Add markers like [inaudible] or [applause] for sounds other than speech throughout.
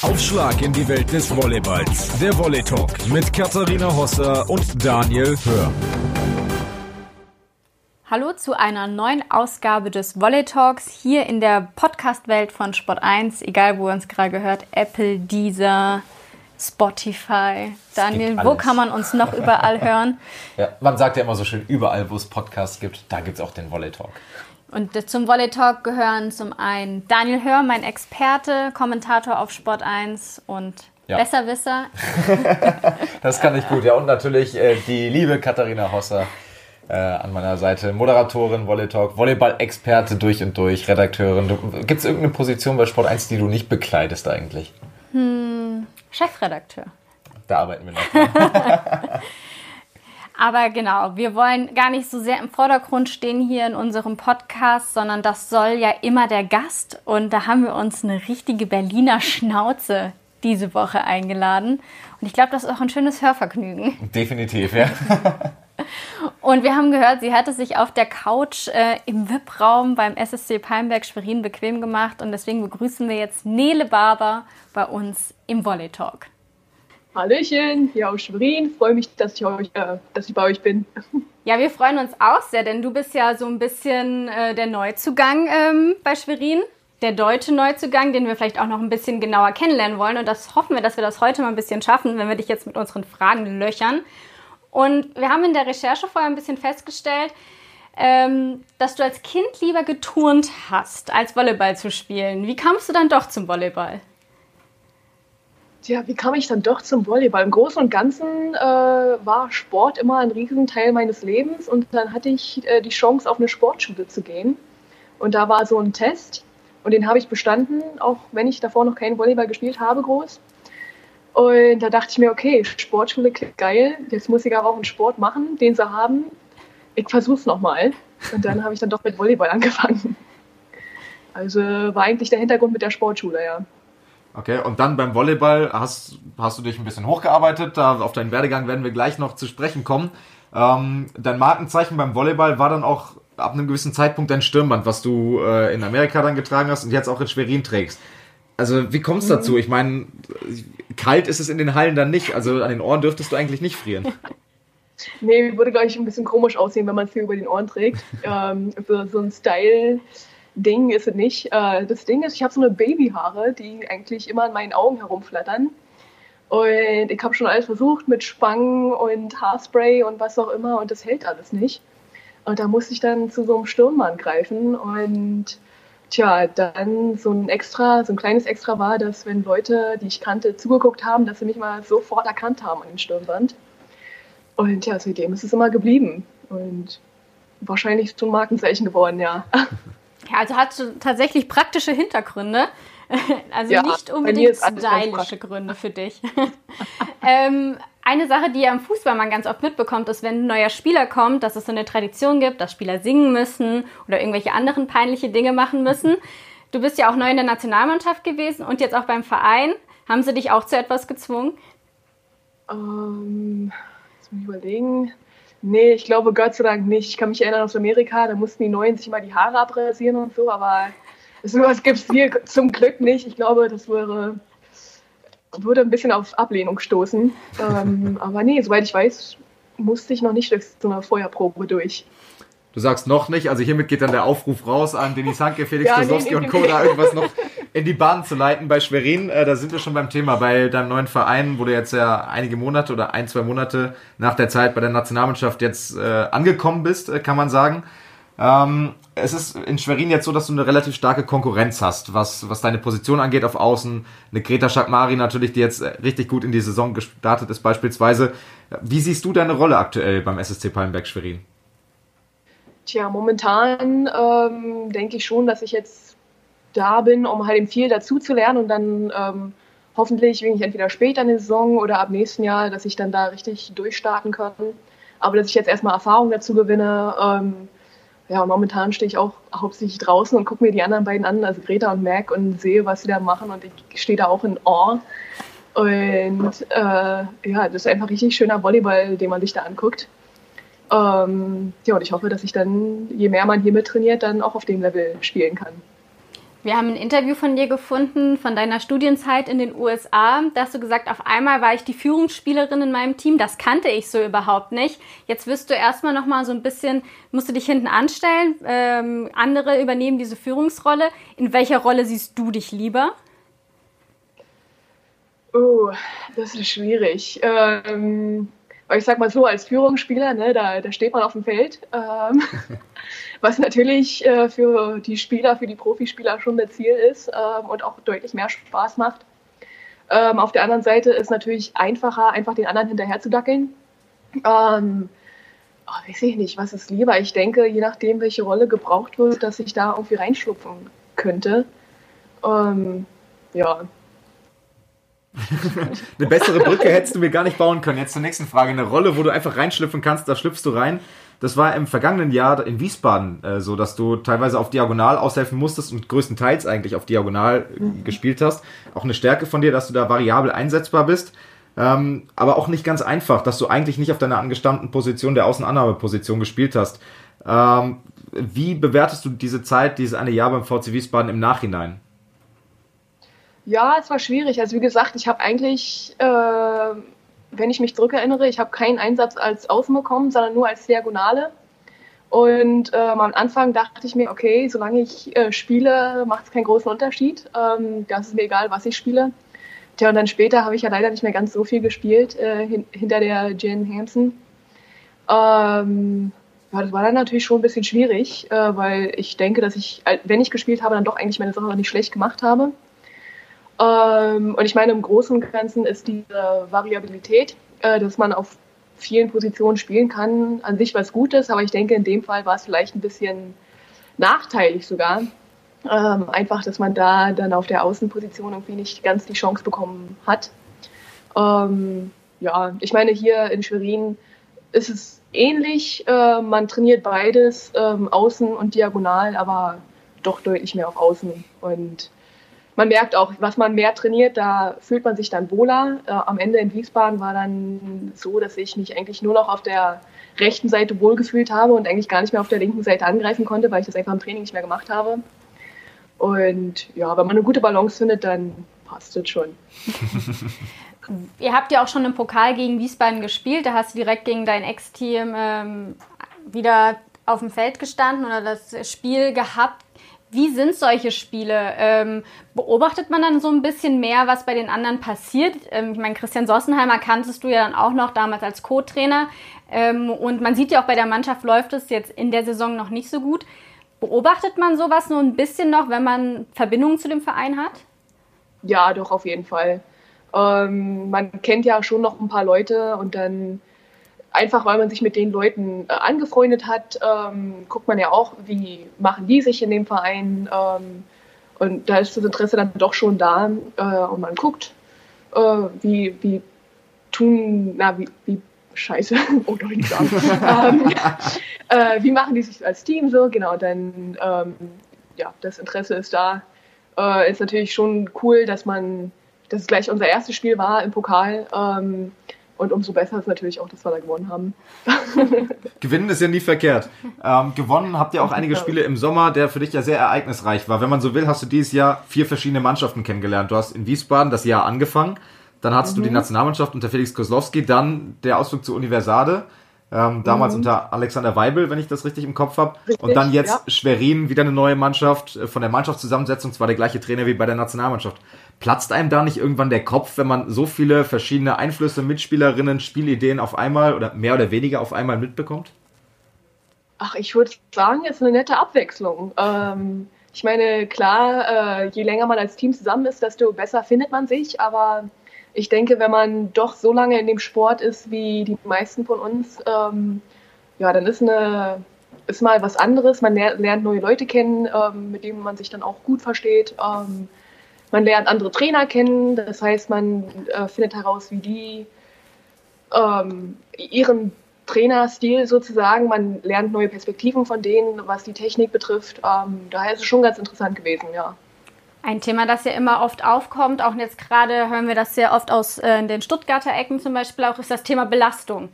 Aufschlag in die Welt des Volleyballs. Der Volley Talk mit Katharina Hosser und Daniel Hör. Hallo zu einer neuen Ausgabe des Volley Talks hier in der Podcast-Welt von Sport 1, egal wo ihr uns gerade gehört, Apple, Deezer, Spotify. Daniel, wo kann man uns noch überall [laughs] hören? Ja, man sagt ja immer so schön, überall, wo es Podcasts gibt, da gibt es auch den Volley Talk. Und zum Volley Talk gehören zum einen Daniel Hör, mein Experte, Kommentator auf Sport 1 und ja. Besserwisser. [laughs] das kann ich gut, ja. Und natürlich äh, die liebe Katharina Hosser äh, an meiner Seite. Moderatorin, Volley Talk, Volleyball-Experte durch und durch, Redakteurin. Gibt es irgendeine Position bei Sport 1, die du nicht bekleidest eigentlich? Hm, Chefredakteur. Da arbeiten wir noch. [laughs] Aber genau, wir wollen gar nicht so sehr im Vordergrund stehen hier in unserem Podcast, sondern das soll ja immer der Gast. Und da haben wir uns eine richtige Berliner Schnauze diese Woche eingeladen. Und ich glaube, das ist auch ein schönes Hörvergnügen. Definitiv, ja. [laughs] Und wir haben gehört, sie hatte sich auf der Couch äh, im VIP-Raum beim SSC Palmberg Schwerin bequem gemacht. Und deswegen begrüßen wir jetzt Nele Barber bei uns im Volley Talk. Hallöchen, hier aus Schwerin. Freue mich, dass ich, euch, äh, dass ich bei euch bin. [laughs] Ja, wir freuen uns auch sehr, denn du bist ja so ein bisschen äh, der Neuzugang ähm, bei Schwerin. Der deutsche Neuzugang, den wir vielleicht auch noch ein bisschen genauer kennenlernen wollen. Und das hoffen wir, dass wir das heute mal ein bisschen schaffen, wenn wir dich jetzt mit unseren Fragen löchern. Und wir haben in der Recherche vorher ein bisschen festgestellt, ähm, dass du als Kind lieber geturnt hast, als Volleyball zu spielen. Wie kamst du dann doch zum Volleyball? Tja, wie kam ich dann doch zum Volleyball? Im Großen und Ganzen äh, war Sport immer ein Riesenteil meines Lebens und dann hatte ich äh, die Chance, auf eine Sportschule zu gehen. Und da war so ein Test und den habe ich bestanden, auch wenn ich davor noch keinen Volleyball gespielt habe, groß. Und da dachte ich mir, okay, Sportschule klingt geil, jetzt muss ich aber auch einen Sport machen, den sie haben. Ich versuche es nochmal. Und dann habe ich dann doch mit Volleyball [laughs] angefangen. Also war eigentlich der Hintergrund mit der Sportschule, ja. Okay, und dann beim Volleyball hast, hast du dich ein bisschen hochgearbeitet. Da auf deinen Werdegang werden wir gleich noch zu sprechen kommen. Ähm, dein Markenzeichen beim Volleyball war dann auch ab einem gewissen Zeitpunkt dein Stirnband, was du äh, in Amerika dann getragen hast und jetzt auch in Schwerin trägst. Also wie kommt es dazu? Ich meine, kalt ist es in den Hallen dann nicht. Also an den Ohren dürftest du eigentlich nicht frieren. [laughs] Nee, würde, glaube ich, ein bisschen komisch aussehen, wenn man es hier über den Ohren trägt. [laughs] ähm, so, so ein Style Ding ist es nicht. Äh, das Ding ist, ich habe so eine Babyhaare, die eigentlich immer an meinen Augen herumflattern. Und ich habe schon alles versucht mit Spangen und Haarspray und was auch immer und das hält alles nicht. Und da musste ich dann zu so einem Stirnmann greifen und tja, dann so ein extra, so ein kleines Extra war, dass wenn Leute, die ich kannte, zugeguckt haben, dass sie mich mal sofort erkannt haben an den Stirnband. Und ja, seitdem ist es immer geblieben und wahrscheinlich zum Markenzeichen geworden, ja. [laughs] Ja, also hat tatsächlich praktische Hintergründe. [laughs] Also ja, nicht unbedingt stylische Gründe für dich. [laughs] ähm, eine Sache, die ja im Fußball man ganz oft mitbekommt, ist, wenn ein neuer Spieler kommt, dass es so eine Tradition gibt, dass Spieler singen müssen oder irgendwelche anderen peinliche Dinge machen müssen. Du bist ja auch neu in der Nationalmannschaft gewesen und jetzt auch beim Verein. Haben sie dich auch zu etwas gezwungen? Ähm, lass mich überlegen. Nee, ich glaube Gott sei Dank nicht. Ich kann mich erinnern aus Amerika, da mussten die Neuen sich mal die Haare abrasieren und so, aber [laughs] sowas gibt es hier zum Glück nicht. Ich glaube, das wäre, würde ein bisschen auf Ablehnung stoßen. ähm, [laughs] aber nee, soweit ich weiß, musste ich noch nicht durch so eine Feuerprobe durch. Du sagst noch nicht, also hiermit geht dann der Aufruf raus an Denis Hanke, Felix ja, nee, nee, und Co. da irgendwas noch [laughs] in die Bahn zu leiten bei Schwerin. Äh, da sind wir schon beim Thema. Bei deinem neuen Verein, wo du jetzt ja einige Monate oder ein, zwei Monate nach der Zeit bei der Nationalmannschaft jetzt äh, angekommen bist, äh, kann man sagen. Ähm, es ist in Schwerin jetzt so, dass du eine relativ starke Konkurrenz hast, was, was deine Position angeht auf Außen. Eine Greta Schakmari natürlich, die jetzt äh, richtig gut in die Saison gestartet ist beispielsweise. Wie siehst du deine Rolle aktuell beim SSC Pallenberg Schwerin? Tja, momentan ähm, denke ich schon, dass ich jetzt da bin, um halt eben viel dazu zu lernen und dann ähm, hoffentlich, wenn ich entweder später in der Saison oder ab nächsten Jahr, dass ich dann da richtig durchstarten kann. Aber dass ich jetzt erstmal Erfahrung dazu gewinne. Ähm, ja, momentan stehe ich auch hauptsächlich draußen und gucke mir die anderen beiden an, also Greta und Mac, und sehe, was sie da machen und ich stehe da auch in Awe. Und äh, ja, das ist einfach richtig schöner Volleyball, den man sich da anguckt. Ähm, ja, und ich hoffe, dass ich dann, je mehr man hier mit trainiert, dann auch auf dem Level spielen kann. Wir haben ein Interview von dir gefunden, von deiner Studienzeit in den USA. Da hast du gesagt, auf einmal war ich die Führungsspielerin in meinem Team. Das kannte ich so überhaupt nicht. Jetzt wirst du erstmal noch mal so ein bisschen, musst du dich hinten anstellen. Ähm, andere übernehmen diese Führungsrolle. In welcher Rolle siehst du dich lieber? Oh, das ist schwierig. Ähm, ich sag mal so, als Führungsspieler, ne, da, da steht man auf dem Feld. Ähm, [laughs] was natürlich äh, für die Spieler, für die Profispieler schon das Ziel ist ähm, und auch deutlich mehr Spaß macht. Ähm, auf der anderen Seite ist natürlich einfacher, einfach den anderen hinterher zu dackeln. Ähm, oh, weiß ich nicht, was ist lieber. Ich denke, je nachdem, welche Rolle gebraucht wird, dass ich da irgendwie reinschlupfen könnte. Ähm, ja, Eine bessere Brücke hättest du mir gar nicht bauen können. Jetzt zur nächsten Frage. Eine Rolle, wo du einfach reinschlüpfen kannst, da schlüpfst du rein. Das war im vergangenen Jahr in Wiesbaden äh, so, dass du teilweise auf Diagonal aushelfen musstest und größtenteils eigentlich auf Diagonal äh, mhm. gespielt hast. Auch eine Stärke von dir, dass du da variabel einsetzbar bist. Ähm, aber auch nicht ganz einfach, dass du eigentlich nicht auf deiner angestammten Position der Außenannahmeposition gespielt hast. Ähm, wie bewertest du diese Zeit, dieses eine Jahr beim VC Wiesbaden im Nachhinein? Ja, es war schwierig. Also wie gesagt, ich habe eigentlich, äh, wenn ich mich zurückerinnere, ich habe keinen Einsatz als Außen bekommen, sondern nur als Diagonale. Und ähm, am Anfang dachte ich mir, okay, solange ich äh, spiele, macht es keinen großen Unterschied. Ähm, das ist mir egal, was ich spiele. Tja, und dann später habe ich ja leider nicht mehr ganz so viel gespielt äh, hin hinter der Jen Hampson. Ähm, ja, das war dann natürlich schon ein bisschen schwierig, äh, weil ich denke, dass ich, wenn ich gespielt habe, dann doch eigentlich meine Sache nicht schlecht gemacht habe. Ähm, und ich meine, im Großen Ganzen ist diese Variabilität, äh, dass man auf vielen Positionen spielen kann, an sich was Gutes, aber ich denke, in dem Fall war es vielleicht ein bisschen nachteilig sogar. Ähm, einfach, dass man da dann auf der Außenposition irgendwie nicht ganz die Chance bekommen hat. Ähm, ja, ich meine, hier in Schwerin ist es ähnlich. Äh, man trainiert beides, Außen und Diagonal, aber doch deutlich mehr auf Außen. Und man merkt auch, was man mehr trainiert, da fühlt man sich dann wohler. Äh, am Ende in Wiesbaden war dann so, dass ich mich eigentlich nur noch auf der rechten Seite wohlgefühlt habe und eigentlich gar nicht mehr auf der linken Seite angreifen konnte, weil ich das einfach im Training nicht mehr gemacht habe. Und ja, wenn man eine gute Balance findet, dann passt es schon. [laughs] Ihr habt ja auch schon im Pokal gegen Wiesbaden gespielt. Da hast du direkt gegen dein Ex-Team ähm, wieder auf dem Feld gestanden oder das Spiel gehabt. Wie sind solche Spiele? Ähm, beobachtet man dann so ein bisschen mehr, was bei den anderen passiert? Ähm, ich meine, Christian Sossenheimer kanntest du ja dann auch noch damals als Co-Trainer. Ähm, und man sieht ja auch bei der Mannschaft läuft es jetzt in der Saison noch nicht so gut. Beobachtet man sowas nur ein bisschen noch, wenn man Verbindungen zu dem Verein hat? Ja, doch, auf jeden Fall. Ähm, man kennt ja schon noch ein paar Leute und dann einfach weil man sich mit den Leuten äh, angefreundet hat, ähm, guckt man ja auch, wie machen die sich in dem Verein. Ähm, und da ist das Interesse dann doch schon da äh, und man guckt, äh, wie, wie tun, na, wie, wie scheiße, [laughs] oh doch nicht sagen. ähm, äh, wie machen die sich als Team so? Genau, dann, ähm, ja, das Interesse ist da. Äh, ist natürlich schon cool, dass man, dass es gleich unser erstes Spiel war im Pokal. Und umso besser ist natürlich auch, dass wir da gewonnen haben. [laughs] Gewinnen ist ja nie verkehrt. Ähm, gewonnen habt ihr auch einige Spiele im Sommer, der für dich ja sehr ereignisreich war. Wenn man so will, hast du dieses Jahr vier verschiedene Mannschaften kennengelernt. Du hast in Wiesbaden das Jahr angefangen, dann hattest mhm. du die mhm. Nationalmannschaft unter Felix Koslowski, dann der Ausflug zur Universade. Ähm, damals mhm. unter Alexander Weibel, wenn ich das richtig im Kopf habe. Und dann jetzt ja. Schwerin, wieder eine neue Mannschaft. Äh, von der Mannschaftszusammensetzung zwar der gleiche Trainer wie bei der Nationalmannschaft. Platzt einem da nicht irgendwann der Kopf, wenn man so viele verschiedene Einflüsse, Mitspielerinnen, Spielideen auf einmal oder mehr oder weniger auf einmal mitbekommt? Ach, ich würde sagen, es ist eine nette Abwechslung. Ähm, ich meine, klar, äh, je länger man als Team zusammen ist, desto besser findet man sich. Aber ich denke, wenn man doch so lange in dem Sport ist wie die meisten von uns, ähm, ja, dann ist eine ist mal was anderes. Man lernt neue Leute kennen, ähm, mit denen man sich dann auch gut versteht. Ähm, man lernt andere Trainer kennen, das heißt, man äh, findet heraus, wie die ähm, ihren Trainerstil sozusagen, man lernt neue Perspektiven von denen, was die Technik betrifft. Ähm, daher ist es schon ganz interessant gewesen, ja. Ein Thema, das ja immer oft aufkommt, auch jetzt gerade hören wir das sehr oft aus äh, den Stuttgarter Ecken zum Beispiel auch, ist das Thema Belastung.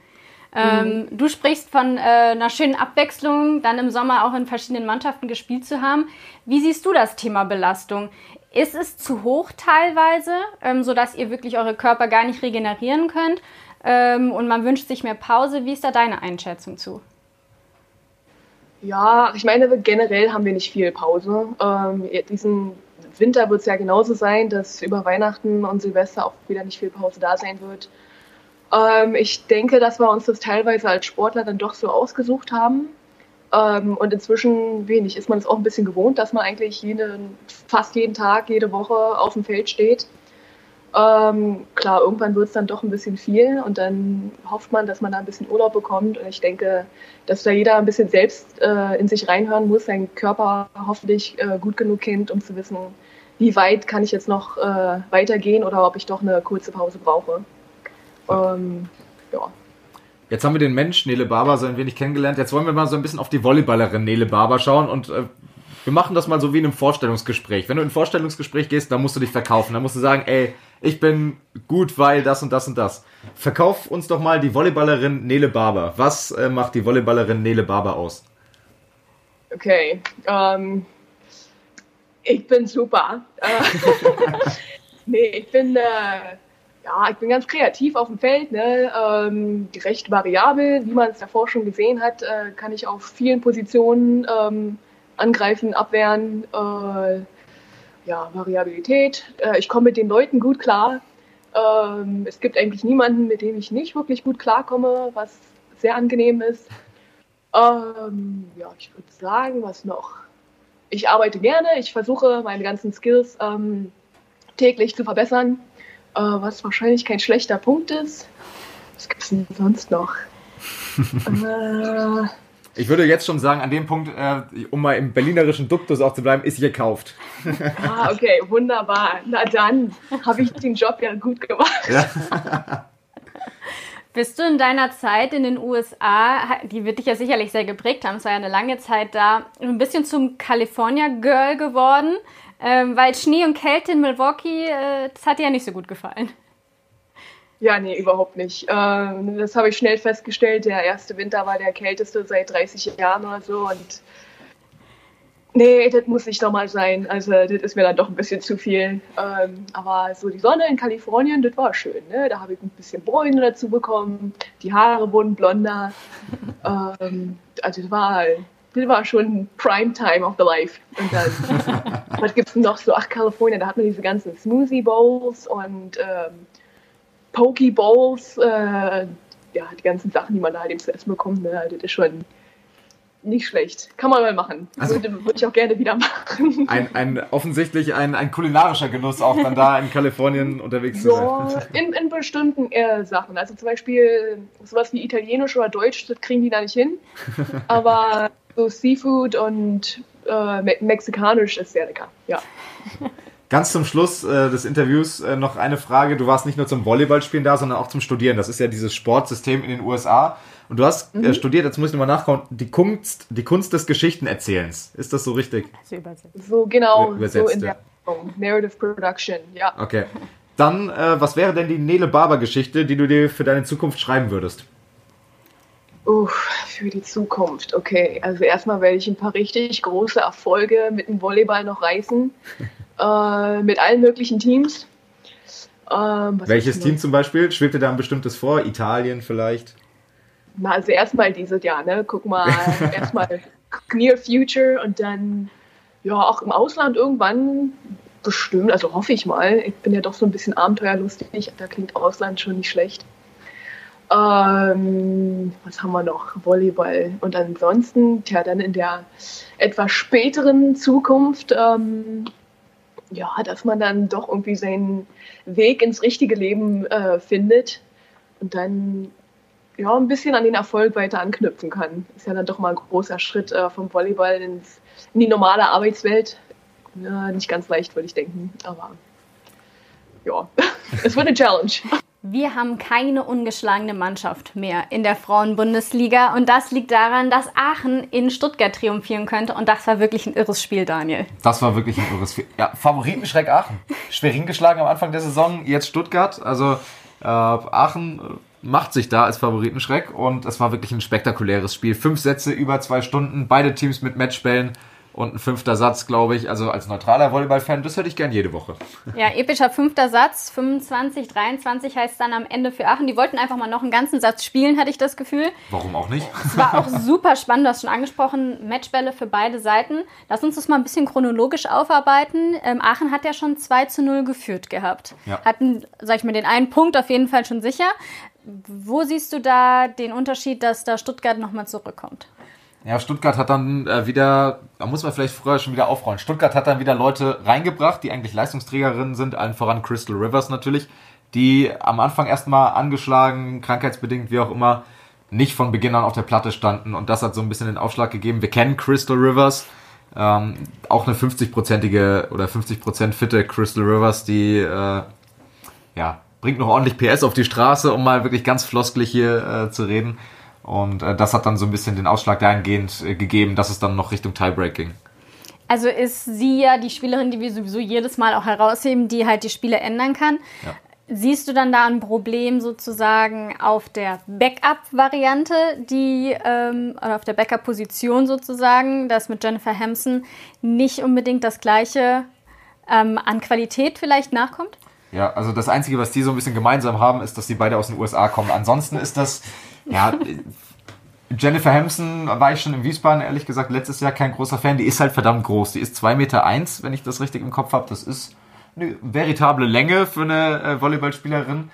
Ähm, mhm. Du sprichst von äh, einer schönen Abwechslung, dann im Sommer auch in verschiedenen Mannschaften gespielt zu haben. Wie siehst du das Thema Belastung? Ist es zu hoch teilweise, ähm, sodass ihr wirklich eure Körper gar nicht regenerieren könnt ähm, und man wünscht sich mehr Pause? Wie ist da deine Einschätzung zu? Ja, ich meine, generell haben wir nicht viel Pause. Ähm, diesen Winter wird es ja genauso sein, dass über Weihnachten und Silvester auch wieder nicht viel Pause da sein wird. Ähm, ich denke, dass wir uns das teilweise als Sportler dann doch so ausgesucht haben. Ähm, und inzwischen wenig ist man es auch ein bisschen gewohnt, dass man eigentlich jeden, fast jeden Tag, jede Woche auf dem Feld steht. Ähm, klar, irgendwann wird es dann doch ein bisschen viel und dann hofft man, dass man da ein bisschen Urlaub bekommt. Und ich denke, dass da jeder ein bisschen selbst äh, in sich reinhören muss, seinen Körper hoffentlich äh, gut genug kennt, um zu wissen, wie weit kann ich jetzt noch äh, weitergehen oder ob ich doch eine kurze Pause brauche. Ähm, ja. Jetzt haben wir den Mensch Nele Barber so ein wenig kennengelernt. Jetzt wollen wir mal so ein bisschen auf die Volleyballerin Nele Barber schauen und äh, wir machen das mal so wie in einem Vorstellungsgespräch. Wenn du in ein Vorstellungsgespräch gehst, dann musst du dich verkaufen. Dann musst du sagen, ey, ich bin gut, weil das und das und das. Verkauf uns doch mal die Volleyballerin Nele Barber. Was äh, macht die Volleyballerin Nele Barber aus? Okay, ähm, ich bin super. Äh, [laughs] nee, ich bin, äh, ja, ich bin ganz kreativ auf dem Feld, ne? ähm, recht variabel. Wie man es davor schon gesehen hat, äh, kann ich auf vielen Positionen ähm, angreifen, abwehren. Äh, ja, Variabilität. Äh, ich komme mit den Leuten gut klar. Ähm, es gibt eigentlich niemanden, mit dem ich nicht wirklich gut klarkomme, was sehr angenehm ist. Ähm, ja, ich würde sagen, was noch? Ich arbeite gerne. Ich versuche, meine ganzen Skills ähm, täglich zu verbessern, äh, was wahrscheinlich kein schlechter Punkt ist. Was gibt es denn sonst noch? [laughs] äh, ich würde jetzt schon sagen, an dem Punkt, äh, um mal im berlinerischen Duktus auch zu bleiben, ist gekauft. [laughs] ah, okay, wunderbar. Na dann habe ich den Job ja gut gemacht. Ja. [laughs] Bist du in deiner Zeit in den USA, die wird dich ja sicherlich sehr geprägt haben, es war ja eine lange Zeit da, ein bisschen zum California Girl geworden, ähm, weil Schnee und Kälte in Milwaukee, äh, das hat dir ja nicht so gut gefallen. Ja, nee, überhaupt nicht. Ähm, das habe ich schnell festgestellt. Der erste Winter war der kälteste seit 30 Jahren oder so. Und nee, das muss nicht nochmal sein. Also, das ist mir dann doch ein bisschen zu viel. Ähm, aber so die Sonne in Kalifornien, das war schön. Ne? Da habe ich ein bisschen Bräune dazu bekommen. Die Haare wurden blonder. [laughs] ähm, also, das war, das war schon Prime Time of the Life. Und dann, [laughs] was gibt es noch so? Ach, Kalifornien, da hat man diese ganzen Smoothie Bowls und. Ähm, Pokeballs, äh, ja, die ganzen Sachen, die man da halt eben zu essen bekommt, ne, das ist schon nicht schlecht. Kann man mal machen. Also, würde, würde ich auch gerne wieder machen. Ein, ein, offensichtlich ein, ein kulinarischer Genuss, auch dann da in Kalifornien unterwegs zu sein. In, in bestimmten äh, Sachen. Also zum Beispiel sowas wie Italienisch oder Deutsch, das kriegen die da nicht hin. Aber so Seafood und äh, Me Mexikanisch ist sehr lecker, ja. Ganz zum Schluss äh, des Interviews äh, noch eine Frage. Du warst nicht nur zum Volleyballspielen da, sondern auch zum Studieren. Das ist ja dieses Sportsystem in den USA. Und du hast äh, mhm. äh, studiert, jetzt muss ich nochmal nachkommen, die Kunst, die Kunst des Geschichtenerzählens. Ist das so richtig? So genau, Übersetzt, so in der Narrative Production, ja. Okay. Dann, äh, was wäre denn die Nele Barber-Geschichte, die du dir für deine Zukunft schreiben würdest? Uff, für die Zukunft. Okay, also erstmal werde ich ein paar richtig große Erfolge mit dem Volleyball noch reißen. [laughs] äh, mit allen möglichen Teams. Ähm, Welches Team zum Beispiel? Schwebt dir da ein bestimmtes vor? Italien vielleicht? Na, also erstmal dieses Jahr, ne? Guck mal, [laughs] erstmal Near Future und dann ja auch im Ausland irgendwann bestimmt, also hoffe ich mal. Ich bin ja doch so ein bisschen abenteuerlustig, da klingt Ausland schon nicht schlecht. Ähm, was haben wir noch? Volleyball. Und ansonsten, ja, dann in der etwas späteren Zukunft ähm, ja, dass man dann doch irgendwie seinen Weg ins richtige Leben äh, findet und dann ja ein bisschen an den Erfolg weiter anknüpfen kann. Ist ja dann doch mal ein großer Schritt äh, vom Volleyball ins, in die normale Arbeitswelt. Ja, nicht ganz leicht, würde ich denken, aber ja, [laughs] es wird eine Challenge. Wir haben keine ungeschlagene Mannschaft mehr in der Frauenbundesliga und das liegt daran, dass Aachen in Stuttgart triumphieren könnte und das war wirklich ein irres Spiel, Daniel. Das war wirklich ein irres Spiel. Ja, Favoritenschreck Aachen. Schwerin geschlagen am Anfang der Saison, jetzt Stuttgart. Also äh, Aachen macht sich da als Favoritenschreck und es war wirklich ein spektakuläres Spiel. Fünf Sätze über zwei Stunden, beide Teams mit Matchbällen und ein fünfter Satz, glaube ich. Also als neutraler Volleyball-Fan, das hätte ich gern jede Woche. Ja, epischer fünfter Satz, 25, 23 heißt dann am Ende für Aachen. Die wollten einfach mal noch einen ganzen Satz spielen, hatte ich das Gefühl. Warum auch nicht? Es war auch super spannend, du hast schon angesprochen, Matchbälle für beide Seiten. Lass uns das mal ein bisschen chronologisch aufarbeiten. Ähm, Aachen hat ja schon 2 zu 0 geführt gehabt. Ja. Hatten, sag ich mal, den einen Punkt auf jeden Fall schon sicher. Wo siehst du da den Unterschied, dass da Stuttgart nochmal zurückkommt? Ja, Stuttgart hat dann äh, wieder, da muss man vielleicht früher schon wieder aufrollen. Stuttgart hat dann wieder Leute reingebracht, die eigentlich Leistungsträgerinnen sind, allen voran Crystal Rivers natürlich, die am Anfang erstmal angeschlagen, krankheitsbedingt, wie auch immer, nicht von Beginn an auf der Platte standen und das hat so ein bisschen den Aufschlag gegeben. Wir kennen Crystal Rivers, ähm, auch eine 50-prozentige oder 50% fitte Crystal Rivers, die äh, ja, bringt noch ordentlich PS auf die Straße, um mal wirklich ganz floskelig hier äh, zu reden. Und äh, das hat dann so ein bisschen den Ausschlag dahingehend äh, gegeben, dass es dann noch Richtung Tiebreak ging. Also ist sie ja die Spielerin, die wir sowieso jedes Mal auch herausheben, die halt die Spiele ändern kann. Ja. Siehst du dann da ein Problem sozusagen auf der Backup-Variante, die ähm, oder auf der Backup-Position sozusagen, dass mit Jennifer Hampson nicht unbedingt das gleiche ähm, an Qualität vielleicht nachkommt? Ja, also das Einzige, was die so ein bisschen gemeinsam haben, ist, dass sie beide aus den USA kommen. Ansonsten ist das ja, Jennifer Hampson war ich schon in Wiesbaden, ehrlich gesagt, letztes Jahr kein großer Fan. Die ist halt verdammt groß. Die ist 2,1 Meter, eins, wenn ich das richtig im Kopf habe. Das ist eine veritable Länge für eine äh, Volleyballspielerin.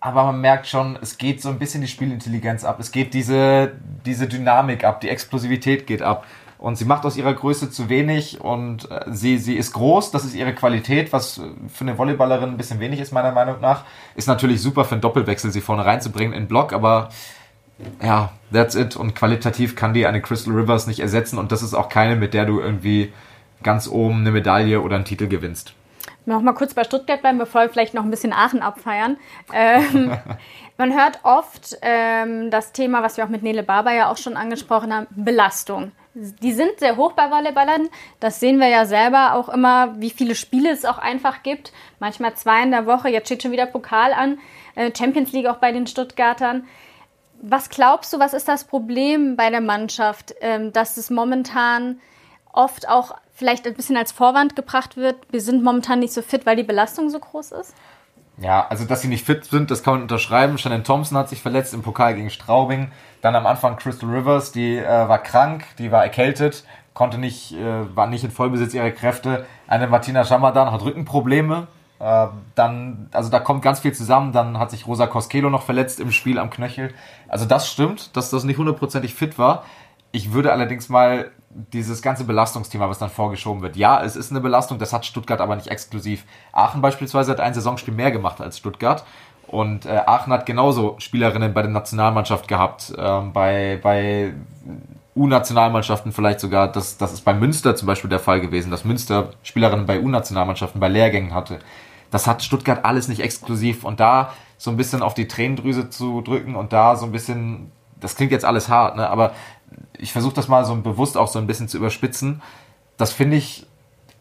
Aber man merkt schon, es geht so ein bisschen die Spielintelligenz ab. Es geht diese, diese Dynamik ab, die Explosivität geht ab. Und sie macht aus ihrer Größe zu wenig und äh, sie, sie ist groß, das ist ihre Qualität, was für eine Volleyballerin ein bisschen wenig ist, meiner Meinung nach. Ist natürlich super für einen Doppelwechsel, sie vorne reinzubringen in Block, aber ja, that's it. Und qualitativ kann die eine Crystal Rivers nicht ersetzen und das ist auch keine, mit der du irgendwie ganz oben eine Medaille oder einen Titel gewinnst. Noch mal kurz bei Stuttgart bleiben, bevor wir vielleicht noch ein bisschen Aachen abfeiern. Ähm, [laughs] man hört oft ähm, das Thema, was wir auch mit Nele Barber ja auch schon angesprochen haben, Belastung. Die sind sehr hoch bei Volleyballern. Das sehen wir ja selber auch immer, wie viele Spiele es auch einfach gibt. Manchmal zwei in der Woche. Jetzt steht schon wieder Pokal an. Äh, Champions League auch bei den Stuttgartern. Was glaubst du, was ist das Problem bei der Mannschaft, ähm, dass es momentan oft auch vielleicht ein bisschen als Vorwand gebracht wird, wir sind momentan nicht so fit, weil die Belastung so groß ist? Ja, also dass sie nicht fit sind, das kann man unterschreiben. Shannon Thompson hat sich verletzt im Pokal gegen Straubing. Dann am Anfang Crystal Rivers, die äh, war krank, die war erkältet, konnte nicht, äh, war nicht in Vollbesitz ihrer Kräfte. Eine Martina Schamadan hat Rückenprobleme, äh, dann, also da kommt ganz viel zusammen. Dann hat sich Rosa Koskelo noch verletzt im Spiel am Knöchel. Also das stimmt, dass das nicht hundertprozentig fit war. Ich würde allerdings mal dieses ganze Belastungsthema, was dann vorgeschoben wird. Ja, es ist eine Belastung, das hat Stuttgart aber nicht exklusiv. Aachen beispielsweise hat ein Saisonspiel mehr gemacht als Stuttgart. Und äh, Aachen hat genauso Spielerinnen bei der Nationalmannschaft gehabt, ähm, bei, bei U-Nationalmannschaften vielleicht sogar. Das, das ist bei Münster zum Beispiel der Fall gewesen, dass Münster Spielerinnen bei U-Nationalmannschaften, bei Lehrgängen hatte das hat Stuttgart alles nicht exklusiv. Und da so ein bisschen auf die Tränendrüse zu drücken und da so ein bisschen, das klingt jetzt alles hart, ne? aber ich versuche das mal so bewusst auch so ein bisschen zu überspitzen. Das finde ich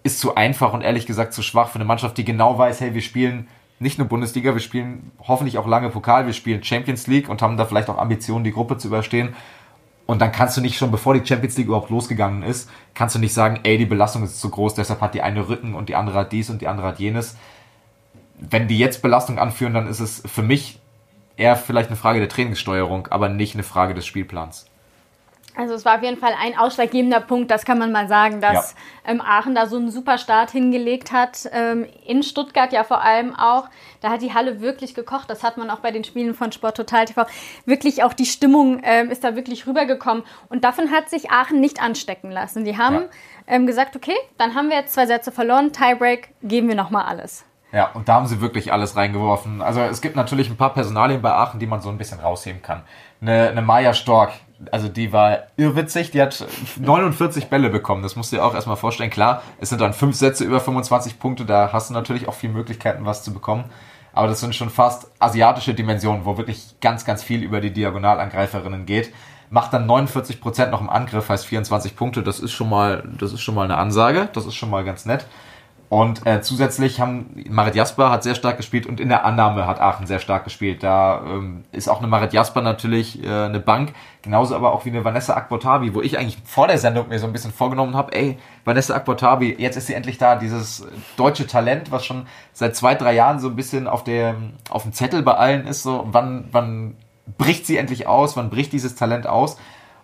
ist zu einfach und ehrlich gesagt zu schwach für eine Mannschaft, die genau weiß, hey, wir spielen nicht nur Bundesliga, wir spielen hoffentlich auch lange Pokal, wir spielen Champions League und haben da vielleicht auch Ambitionen, die Gruppe zu überstehen. Und dann kannst du nicht schon, bevor die Champions League überhaupt losgegangen ist, kannst du nicht sagen, ey, die Belastung ist zu groß, deshalb hat die eine Rücken und die andere hat dies und die andere hat jenes wenn die jetzt Belastung anführen, dann ist es für mich eher vielleicht eine Frage der Trainingssteuerung, aber nicht eine Frage des Spielplans. Also es war auf jeden Fall ein ausschlaggebender Punkt, das kann man mal sagen, dass ja. ähm, Aachen da so einen super Start hingelegt hat. Ähm, in Stuttgart ja vor allem auch. Da hat die Halle wirklich gekocht. Das hat man auch bei den Spielen von Sport Total TV. Wirklich auch die Stimmung ähm, ist da wirklich rübergekommen. Und davon hat sich Aachen nicht anstecken lassen. Die haben ja. Ähm, gesagt, okay, dann haben wir jetzt zwei Sätze verloren. Tiebreak, geben wir nochmal alles. Ja, und da haben sie wirklich alles reingeworfen. Also es gibt natürlich ein paar Personalien bei Aachen, die man so ein bisschen rausheben kann. Eine, eine Maya Stork, also die war irrwitzig, die hat 49 Bälle bekommen. Das musst du dir auch erstmal vorstellen. Klar, es sind dann fünf Sätze über 25 Punkte, da hast du natürlich auch viele Möglichkeiten, was zu bekommen. Aber das sind schon fast asiatische Dimensionen, wo wirklich ganz, ganz viel über die Diagonalangreiferinnen geht. Macht dann 49 Prozent noch im Angriff, heißt 24 Punkte. Das ist schon mal, das ist schon mal eine Ansage. Das ist schon mal ganz nett. Und äh, zusätzlich haben Marit Jasper hat sehr stark gespielt und in der Annahme hat Aachen sehr stark gespielt. Da ähm, ist auch eine Marit Jasper natürlich äh, eine Bank, genauso aber auch wie eine Vanessa Akbotabi, wo ich eigentlich vor der Sendung mir so ein bisschen vorgenommen habe, ey, Vanessa Akbotabi, jetzt ist sie endlich da, dieses deutsche Talent, was schon seit zwei, drei Jahren so ein bisschen auf, der, auf dem Zettel bei allen ist, so wann, wann bricht sie endlich aus, wann bricht dieses Talent aus?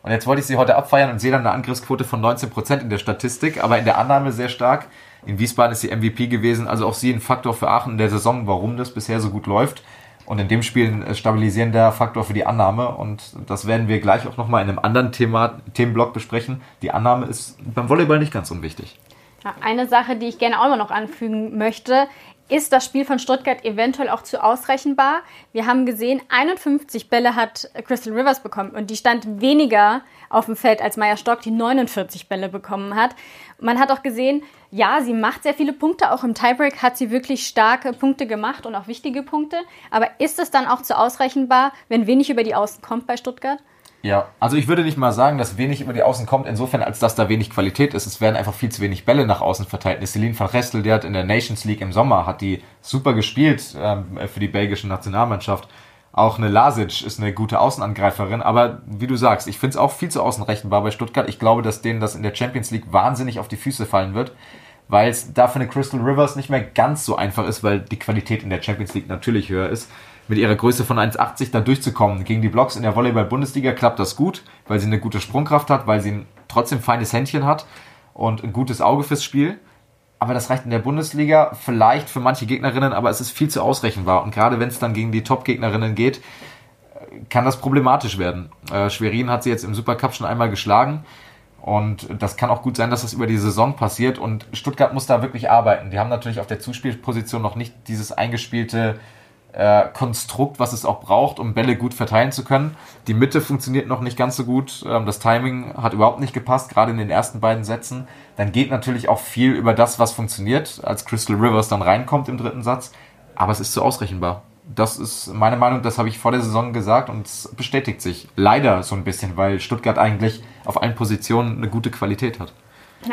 Und jetzt wollte ich sie heute abfeiern und sehe dann eine Angriffsquote von 19% in der Statistik, aber in der Annahme sehr stark. In Wiesbaden ist sie MVP gewesen, also auch sie ein Faktor für Aachen in der Saison, warum das bisher so gut läuft. Und in dem Spiel ein stabilisierender Faktor für die Annahme. Und das werden wir gleich auch nochmal in einem anderen Thema, Themenblock besprechen. Die Annahme ist beim Volleyball nicht ganz unwichtig. Eine Sache, die ich gerne auch immer noch anfügen möchte, ist das Spiel von Stuttgart eventuell auch zu ausrechenbar? Wir haben gesehen, 51 Bälle hat Crystal Rivers bekommen und die stand weniger auf dem Feld als Maya Stock, die 49 Bälle bekommen hat. Man hat auch gesehen, ja, sie macht sehr viele Punkte, auch im Tiebreak hat sie wirklich starke Punkte gemacht und auch wichtige Punkte. Aber ist es dann auch zu ausrechenbar, wenn wenig über die Außen kommt bei Stuttgart? Ja, also ich würde nicht mal sagen, dass wenig über die Außen kommt, insofern, als dass da wenig Qualität ist. Es werden einfach viel zu wenig Bälle nach außen verteilt. Celine van Restel, der hat in der Nations League im Sommer, hat die super gespielt ähm, für die belgische Nationalmannschaft. Auch eine Lasic ist eine gute Außenangreiferin, aber wie du sagst, ich finde es auch viel zu außenrechenbar bei Stuttgart. Ich glaube, dass denen das in der Champions League wahnsinnig auf die Füße fallen wird, weil es da für eine Crystal Rivers nicht mehr ganz so einfach ist, weil die Qualität in der Champions League natürlich höher ist mit ihrer Größe von 1,80 da durchzukommen. Gegen die Blocks in der Volleyball-Bundesliga klappt das gut, weil sie eine gute Sprungkraft hat, weil sie ein trotzdem feines Händchen hat und ein gutes Auge fürs Spiel. Aber das reicht in der Bundesliga vielleicht für manche Gegnerinnen, aber es ist viel zu ausrechenbar. Und gerade wenn es dann gegen die Top-Gegnerinnen geht, kann das problematisch werden. Äh, Schwerin hat sie jetzt im Supercup schon einmal geschlagen. Und das kann auch gut sein, dass das über die Saison passiert. Und Stuttgart muss da wirklich arbeiten. Die haben natürlich auf der Zuspielposition noch nicht dieses eingespielte äh, Konstrukt, was es auch braucht, um Bälle gut verteilen zu können. Die Mitte funktioniert noch nicht ganz so gut. Ähm, das Timing hat überhaupt nicht gepasst, gerade in den ersten beiden Sätzen. Dann geht natürlich auch viel über das, was funktioniert, als Crystal Rivers dann reinkommt im dritten Satz. Aber es ist zu ausrechenbar. Das ist meine Meinung, das habe ich vor der Saison gesagt und es bestätigt sich. Leider so ein bisschen, weil Stuttgart eigentlich auf allen Positionen eine gute Qualität hat.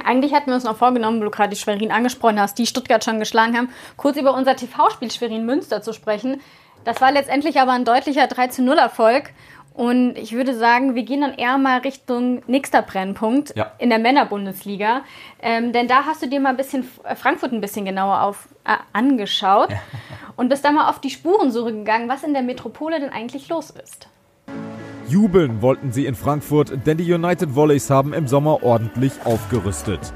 Eigentlich hatten wir uns noch vorgenommen, wo du gerade die Schwerin angesprochen hast, die Stuttgart schon geschlagen haben, kurz über unser TV-Spiel Schwerin-Münster zu sprechen. Das war letztendlich aber ein deutlicher 3 zu 0 Erfolg. Und ich würde sagen, wir gehen dann eher mal Richtung nächster Brennpunkt ja. in der Männerbundesliga. Ähm, denn da hast du dir mal ein bisschen Frankfurt ein bisschen genauer auf, äh, angeschaut ja. und bist da mal auf die Spurensuche gegangen, was in der Metropole denn eigentlich los ist. Jubeln wollten sie in Frankfurt, denn die United Volleys haben im Sommer ordentlich aufgerüstet.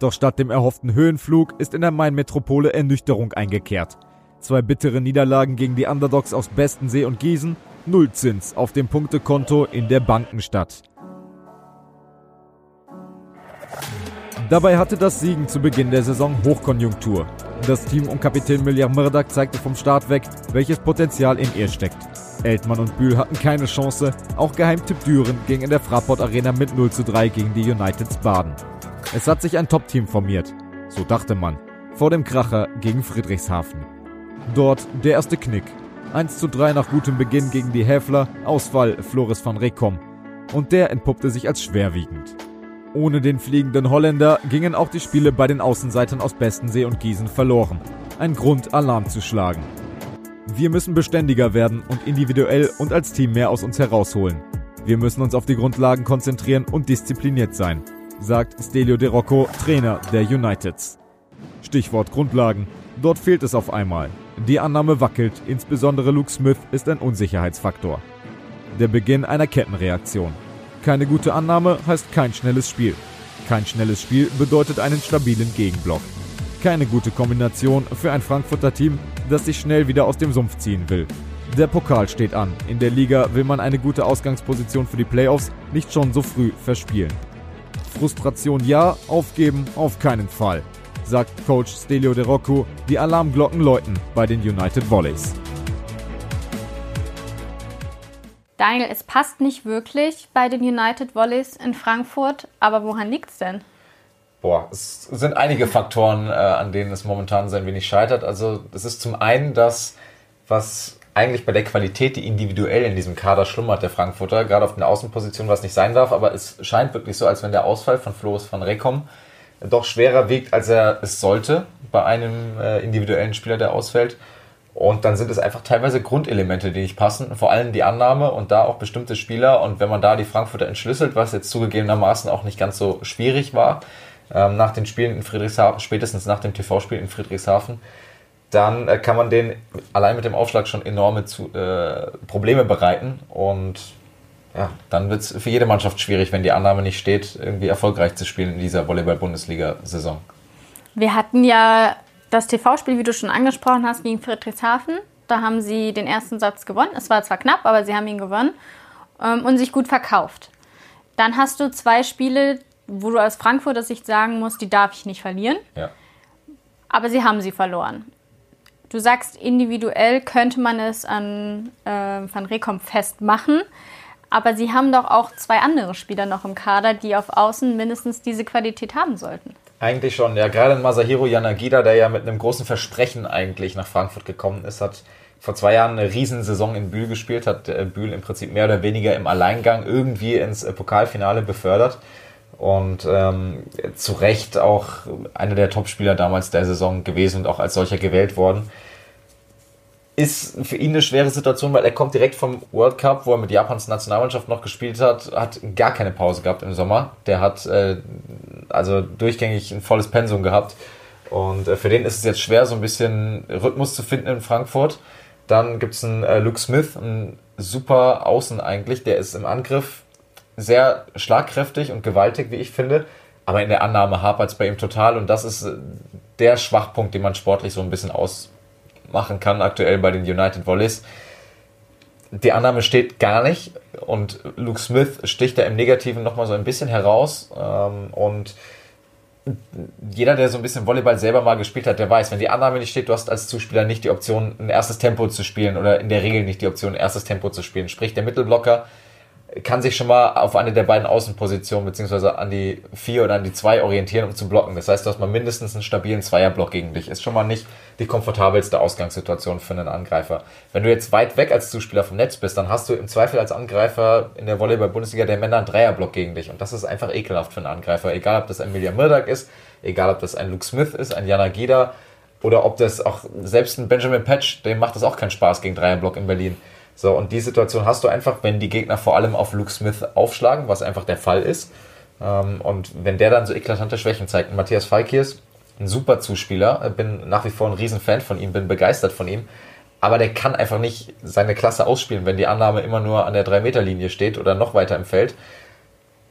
Doch statt dem erhofften Höhenflug ist in der Main-Metropole Ernüchterung eingekehrt. Zwei bittere Niederlagen gegen die Underdogs aus Bestensee und Gießen, Nullzins auf dem Punktekonto in der Bankenstadt. Dabei hatte das Siegen zu Beginn der Saison Hochkonjunktur. Das Team um Kapitän Miljar Murdak zeigte vom Start weg, welches Potenzial in ihr steckt. Eltmann und Bühl hatten keine Chance. Auch Geheimtipp Düren ging in der Fraport Arena mit 0 zu 3 gegen die Uniteds Baden. Es hat sich ein Top-Team formiert. So dachte man. Vor dem Kracher gegen Friedrichshafen. Dort der erste Knick. 1 zu 3 nach gutem Beginn gegen die Häfler, Ausfall Floris van Rekom. Und der entpuppte sich als schwerwiegend. Ohne den fliegenden Holländer gingen auch die Spiele bei den Außenseitern aus Bestensee und Gießen verloren. Ein Grund, Alarm zu schlagen. Wir müssen beständiger werden und individuell und als Team mehr aus uns herausholen. Wir müssen uns auf die Grundlagen konzentrieren und diszipliniert sein, sagt Stelio De Rocco, Trainer der Uniteds. Stichwort Grundlagen. Dort fehlt es auf einmal. Die Annahme wackelt, insbesondere Luke Smith ist ein Unsicherheitsfaktor. Der Beginn einer Kettenreaktion. Keine gute Annahme heißt kein schnelles Spiel. Kein schnelles Spiel bedeutet einen stabilen Gegenblock. Keine gute Kombination für ein Frankfurter Team, das sich schnell wieder aus dem Sumpf ziehen will. Der Pokal steht an. In der Liga will man eine gute Ausgangsposition für die Playoffs nicht schon so früh verspielen. Frustration ja, aufgeben auf keinen Fall, sagt Coach Stelio De Rocco. Die Alarmglocken läuten bei den United Volleys. Daniel, es passt nicht wirklich bei den United Volleys in Frankfurt, aber woran liegt es denn? Boah, es sind einige Faktoren, äh, an denen es momentan so ein wenig scheitert. Also es ist zum einen das, was eigentlich bei der Qualität, die individuell in diesem Kader schlummert, der Frankfurter, gerade auf den Außenpositionen, was nicht sein darf, aber es scheint wirklich so, als wenn der Ausfall von Floris van Rekom doch schwerer wiegt, als er es sollte bei einem äh, individuellen Spieler, der ausfällt. Und dann sind es einfach teilweise Grundelemente, die nicht passen. Vor allem die Annahme und da auch bestimmte Spieler. Und wenn man da die Frankfurter entschlüsselt, was jetzt zugegebenermaßen auch nicht ganz so schwierig war, ähm, nach den Spielen in Friedrichshafen, spätestens nach dem TV-Spiel in Friedrichshafen, dann äh, kann man den allein mit dem Aufschlag schon enorme zu, äh, Probleme bereiten. Und ja, dann wird es für jede Mannschaft schwierig, wenn die Annahme nicht steht, irgendwie erfolgreich zu spielen in dieser Volleyball-Bundesliga-Saison. Wir hatten ja das TV-Spiel, wie du schon angesprochen hast, gegen Friedrichshafen. Da haben sie den ersten Satz gewonnen. Es war zwar knapp, aber sie haben ihn gewonnen ähm, und sich gut verkauft. Dann hast du zwei Spiele, wo du als Frankfurter Sicht sagen musst, die darf ich nicht verlieren. Ja. Aber sie haben sie verloren. Du sagst, individuell könnte man es an äh, Van Rekom festmachen. Aber sie haben doch auch zwei andere Spieler noch im Kader, die auf Außen mindestens diese Qualität haben sollten. Eigentlich schon, ja. Gerade Masahiro Yanagida, der ja mit einem großen Versprechen eigentlich nach Frankfurt gekommen ist, hat vor zwei Jahren eine Riesensaison in Bühl gespielt, hat äh, Bühl im Prinzip mehr oder weniger im Alleingang irgendwie ins äh, Pokalfinale befördert. Und ähm, zu Recht auch einer der Topspieler damals der Saison gewesen und auch als solcher gewählt worden ist für ihn eine schwere Situation, weil er kommt direkt vom World Cup, wo er mit Japans Nationalmannschaft noch gespielt hat, hat gar keine Pause gehabt im Sommer. Der hat äh, also durchgängig ein volles Pensum gehabt. Und äh, für den ist es jetzt schwer, so ein bisschen Rhythmus zu finden in Frankfurt. Dann gibt es einen äh, Luke Smith, ein super Außen eigentlich. Der ist im Angriff sehr schlagkräftig und gewaltig, wie ich finde. Aber in der Annahme hapert es bei ihm total. Und das ist äh, der Schwachpunkt, den man sportlich so ein bisschen aus machen kann aktuell bei den United Volleys. Die Annahme steht gar nicht und Luke Smith sticht da im Negativen nochmal so ein bisschen heraus ähm, und jeder, der so ein bisschen Volleyball selber mal gespielt hat, der weiß, wenn die Annahme nicht steht, du hast als Zuspieler nicht die Option, ein erstes Tempo zu spielen oder in der Regel nicht die Option, ein erstes Tempo zu spielen. Sprich, der Mittelblocker kann sich schon mal auf eine der beiden Außenpositionen beziehungsweise an die vier oder an die zwei orientieren, um zu blocken. Das heißt, du hast mal mindestens einen stabilen Zweierblock gegen dich. Ist schon mal nicht die komfortabelste Ausgangssituation für einen Angreifer. Wenn du jetzt weit weg als Zuspieler vom Netz bist, dann hast du im Zweifel als Angreifer in der Volleyball-Bundesliga der Männer einen Dreierblock gegen dich. Und das ist einfach ekelhaft für einen Angreifer. Egal, ob das ein Emilia Murdoch ist, egal, ob das ein Luke Smith ist, ein Jana Gida oder ob das auch selbst ein Benjamin Patch, dem macht das auch keinen Spaß gegen Dreierblock in Berlin. So, und die Situation hast du einfach, wenn die Gegner vor allem auf Luke Smith aufschlagen, was einfach der Fall ist. Ähm, und wenn der dann so eklatante Schwächen zeigt. Und Matthias Falkiers, ein super Zuspieler, bin nach wie vor ein Riesenfan von ihm, bin begeistert von ihm. Aber der kann einfach nicht seine Klasse ausspielen, wenn die Annahme immer nur an der 3-Meter-Linie steht oder noch weiter im Feld.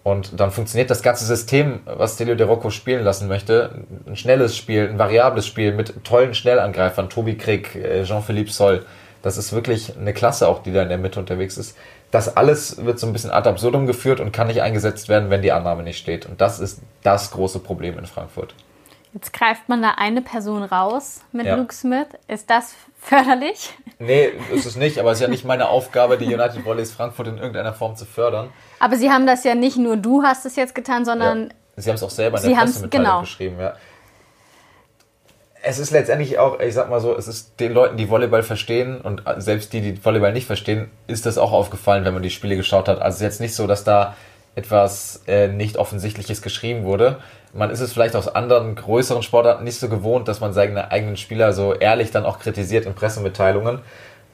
Und dann funktioniert das ganze System, was Stelio De Rocco spielen lassen möchte. Ein schnelles Spiel, ein variables Spiel mit tollen Schnellangreifern. Tobi Krieg, äh, Jean-Philippe Soll das ist wirklich eine Klasse auch, die da in der Mitte unterwegs ist. Das alles wird so ein bisschen ad absurdum geführt und kann nicht eingesetzt werden, wenn die Annahme nicht steht. Und das ist das große Problem in Frankfurt. Jetzt greift man da eine Person raus mit ja. Luke Smith. Ist das förderlich? Nee, ist es nicht, aber es ist ja nicht meine Aufgabe, die United Volleys Frankfurt in irgendeiner Form zu fördern. Aber Sie haben das ja nicht nur du hast es jetzt getan, sondern. Ja. Sie haben es auch selber in der Pressemitteilung genau. geschrieben, ja es ist letztendlich auch, ich sag mal so, es ist den Leuten, die Volleyball verstehen und selbst die, die Volleyball nicht verstehen, ist das auch aufgefallen, wenn man die Spiele geschaut hat. Also es ist jetzt nicht so, dass da etwas äh, nicht Offensichtliches geschrieben wurde. Man ist es vielleicht aus anderen größeren Sportarten nicht so gewohnt, dass man seine eigenen Spieler so ehrlich dann auch kritisiert in Pressemitteilungen.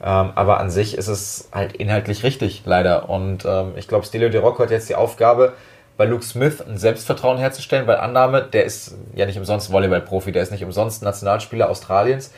Ähm, aber an sich ist es halt inhaltlich richtig, leider. Und ähm, ich glaube, Stelio De Rocco hat jetzt die Aufgabe, bei Luke Smith ein Selbstvertrauen herzustellen, weil Annahme, der ist ja nicht umsonst Volleyball-Profi, der ist nicht umsonst Nationalspieler Australiens.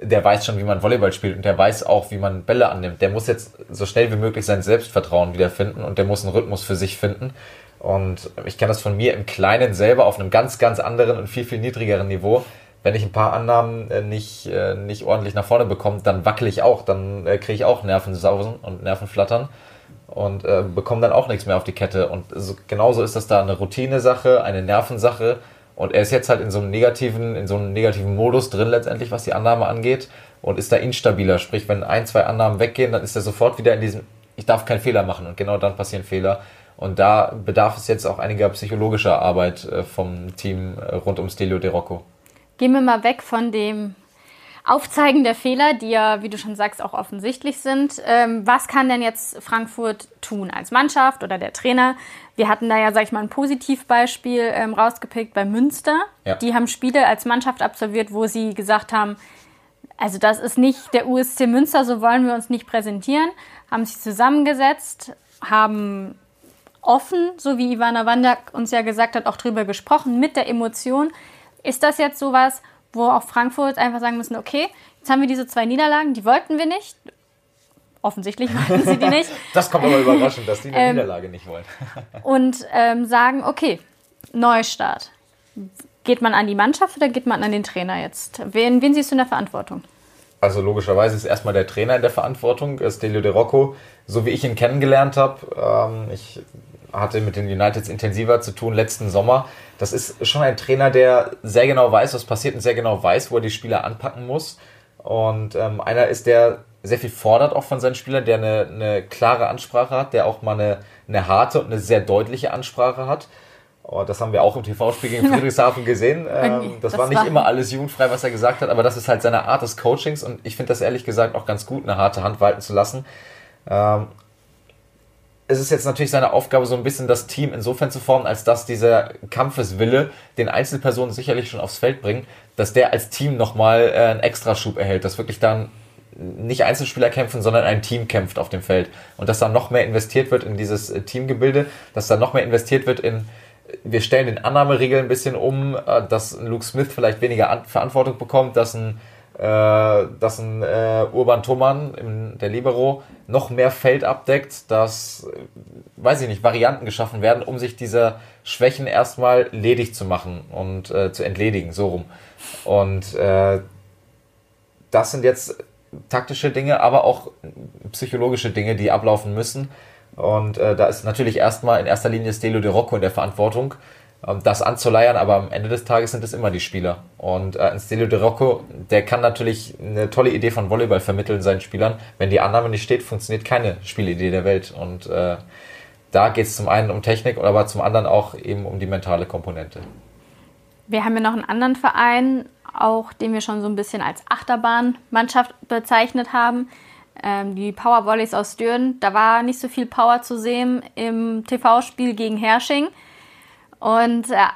Der weiß schon, wie man Volleyball spielt und der weiß auch, wie man Bälle annimmt. Der muss jetzt so schnell wie möglich sein Selbstvertrauen wiederfinden und der muss einen Rhythmus für sich finden. Und ich kenne das von mir im Kleinen selber auf einem ganz, ganz anderen und viel, viel niedrigeren Niveau. Wenn ich ein paar Annahmen äh, nicht, äh, nicht ordentlich nach vorne bekomme, dann wackel ich auch, dann äh, kriege ich auch Nervensausen und Nervenflattern und äh, bekommen dann auch nichts mehr auf die Kette. Und so, genauso ist das da eine Routine-Sache, eine Nervensache. Und er ist jetzt halt in so einem negativen, in so einem negativen Modus drin letztendlich, was die Annahme angeht und ist da instabiler. Sprich, wenn ein, zwei Annahmen weggehen, dann ist er sofort wieder in diesem, ich darf keinen Fehler machen und genau dann passieren Fehler. Und da bedarf es jetzt auch einiger psychologischer Arbeit äh, vom Team äh, rund um Stelio De Rocco. Gehen wir mal weg von dem Aufzeigen der Fehler, die ja, wie du schon sagst, auch offensichtlich sind. Ähm, was kann denn jetzt Frankfurt tun als Mannschaft oder der Trainer? Wir hatten da ja, sag ich mal, ein Positivbeispiel ähm, rausgepickt bei Münster. Ja. Die haben Spiele als Mannschaft absolviert, wo sie gesagt haben, also das ist nicht der USC Münster, so wollen wir uns nicht präsentieren, haben sich zusammengesetzt, haben offen, so wie Ivana Wandak uns ja gesagt hat, auch drüber gesprochen, mit der Emotion. Ist das jetzt sowas, wo auch Frankfurt einfach sagen müssen, okay, jetzt haben wir diese zwei Niederlagen, die wollten wir nicht. Offensichtlich [laughs] wollten sie die nicht. [laughs] das kommt aber überraschend, dass die eine ähm, Niederlage nicht wollen. [laughs] und ähm, sagen, okay, Neustart. Geht man an die Mannschaft oder geht man an den Trainer jetzt? Wen, wen siehst du in der Verantwortung? Also logischerweise ist erstmal der Trainer in der Verantwortung, Stelio De Rocco, so wie ich ihn kennengelernt habe. Ähm, ich hatte mit den Uniteds intensiver zu tun letzten Sommer. Das ist schon ein Trainer, der sehr genau weiß, was passiert und sehr genau weiß, wo er die Spieler anpacken muss. Und ähm, einer ist, der sehr viel fordert auch von seinen Spielern, der eine, eine klare Ansprache hat, der auch mal eine, eine harte und eine sehr deutliche Ansprache hat. Oh, das haben wir auch im TV-Spiel gegen [laughs] Friedrichshafen gesehen. Ähm, das, das, war nicht war immer alles jugendfrei, was er gesagt hat, aber das ist halt seine Art des Coachings und ich finde das ehrlich gesagt auch ganz gut, eine harte Hand walten zu lassen. Ähm, es ist jetzt natürlich seine Aufgabe, so ein bisschen das Team insofern zu formen, als dass dieser Kampfeswille den Einzelpersonen sicherlich schon aufs Feld bringt, dass der als Team nochmal äh, einen Extraschub erhält, dass wirklich dann nicht Einzelspieler kämpfen, sondern ein Team kämpft auf dem Feld. Und dass dann noch mehr investiert wird in dieses äh, Teamgebilde, dass dann noch mehr investiert wird in, wir stellen den Annahmeregeln ein bisschen um, äh, dass Luke Smith vielleicht weniger Verantwortung bekommt, dass ein dass ein äh, Urban Thomann, der Libero, noch mehr Feld abdeckt, dass, weiß ich nicht, Varianten geschaffen werden, um sich dieser Schwächen erstmal ledig zu machen und äh, zu entledigen, so rum. Und äh, das sind jetzt taktische Dinge, aber auch psychologische Dinge, die ablaufen müssen. Und äh, da ist natürlich erstmal in erster Linie Stelo de Rocco in der Verantwortung, das anzuleiern, aber am Ende des Tages sind es immer die Spieler. Und äh, Stelio De Rocco, der kann natürlich eine tolle Idee von Volleyball vermitteln seinen Spielern. Wenn die Annahme nicht steht, funktioniert keine Spielidee der Welt. Und äh, da geht es zum einen um Technik, aber zum anderen auch eben um die mentale Komponente. Wir haben ja noch einen anderen Verein, auch den wir schon so ein bisschen als Achterbahnmannschaft bezeichnet haben. Ähm, die Power Volleys aus Düren. Da war nicht so viel Power zu sehen im TV-Spiel gegen Hersching. Und äh,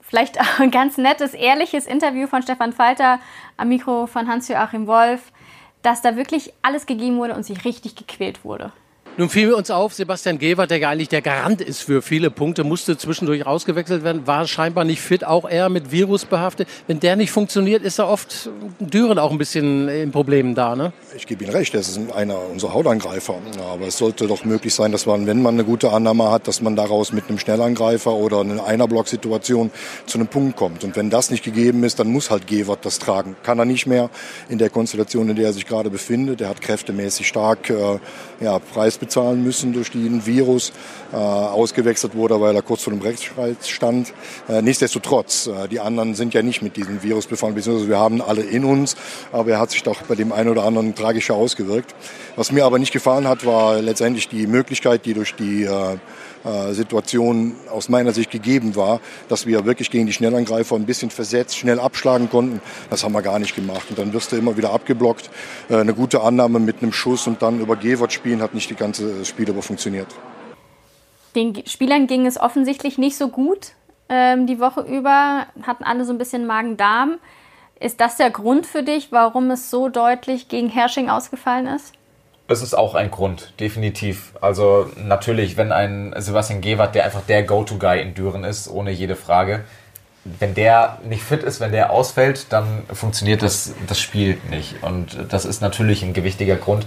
vielleicht [laughs] auch ein ganz nettes, ehrliches Interview von Stefan Falter am Mikro von Hans-Joachim Wolf, dass da wirklich alles gegeben wurde und sich richtig gequält wurde. Nun fiel uns auf, Sebastian Gewert, der ja eigentlich der Garant ist für viele Punkte, musste zwischendurch ausgewechselt werden, war scheinbar nicht fit, auch er mit Virus behaftet. Wenn der nicht funktioniert, ist da oft Düren auch ein bisschen in Problemen da, ne? Ich gebe Ihnen recht, das ist einer unserer Hautangreifer. Aber es sollte doch möglich sein, dass man, wenn man eine gute Annahme hat, dass man daraus mit einem Schnellangreifer oder einer Einerblock-Situation zu einem Punkt kommt. Und wenn das nicht gegeben ist, dann muss halt Gewert das tragen. Kann er nicht mehr in der Konstellation, in der er sich gerade befindet. Er hat kräftemäßig stark äh, ja, Preis bezahlen müssen durch den Virus, äh, ausgewechselt wurde, weil er kurz vor dem Rechtsstreit stand. Äh, nichtsdestotrotz, äh, die anderen sind ja nicht mit diesem Virus befallen, beziehungsweise wir haben alle in uns, aber er hat sich doch bei dem einen oder anderen tragischer ausgewirkt. Was mir aber nicht gefallen hat, war letztendlich die Möglichkeit, die durch die äh, Situation aus meiner Sicht gegeben war, dass wir wirklich gegen die Schnellangreifer ein bisschen versetzt, schnell abschlagen konnten. Das haben wir gar nicht gemacht. Und dann wirst du immer wieder abgeblockt. Äh, eine gute Annahme mit einem Schuss und dann über Gewert spielen hat nicht die ganze Spiel über funktioniert. Den Spielern ging es offensichtlich nicht so gut ähm, die Woche über, hatten alle so ein bisschen Magen-Darm. Ist das der Grund für dich, warum es so deutlich gegen Hersching ausgefallen ist? Es ist auch ein Grund, definitiv. Also natürlich, wenn ein Sebastian Gewert, der einfach der Go-To-Guy in Düren ist, ohne jede Frage, wenn der nicht fit ist, wenn der ausfällt, dann funktioniert das, das Spiel nicht. Und das ist natürlich ein gewichtiger Grund.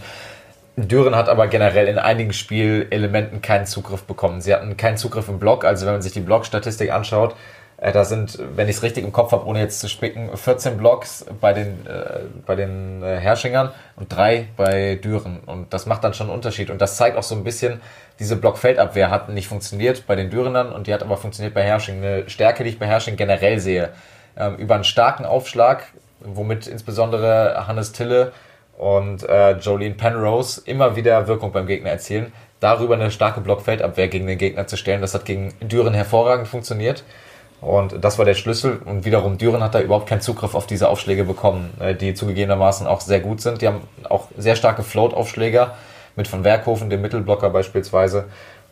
Düren hat aber generell in einigen Spielelementen keinen Zugriff bekommen. Sie hatten keinen Zugriff im Block, also wenn man sich die Blockstatistik anschaut, da sind, wenn ich es richtig im Kopf habe, ohne jetzt zu spicken, 14 Blocks bei den, äh, bei den äh, Herrschingern und drei bei Düren. Und das macht dann schon einen Unterschied. Und das zeigt auch so ein bisschen, diese Blockfeldabwehr hat nicht funktioniert bei den Dürenern und die hat aber funktioniert bei Herrsching. Eine Stärke, die ich bei Herrsching generell sehe. Ähm, über einen starken Aufschlag, womit insbesondere Hannes Tille und äh, Jolene Penrose immer wieder Wirkung beim Gegner erzielen. Darüber eine starke Blockfeldabwehr gegen den Gegner zu stellen, das hat gegen Düren hervorragend funktioniert. Und das war der Schlüssel. Und wiederum Düren hat da überhaupt keinen Zugriff auf diese Aufschläge bekommen, äh, die zugegebenermaßen auch sehr gut sind. Die haben auch sehr starke Float-Aufschläger mit von Werkhofen, dem Mittelblocker beispielsweise.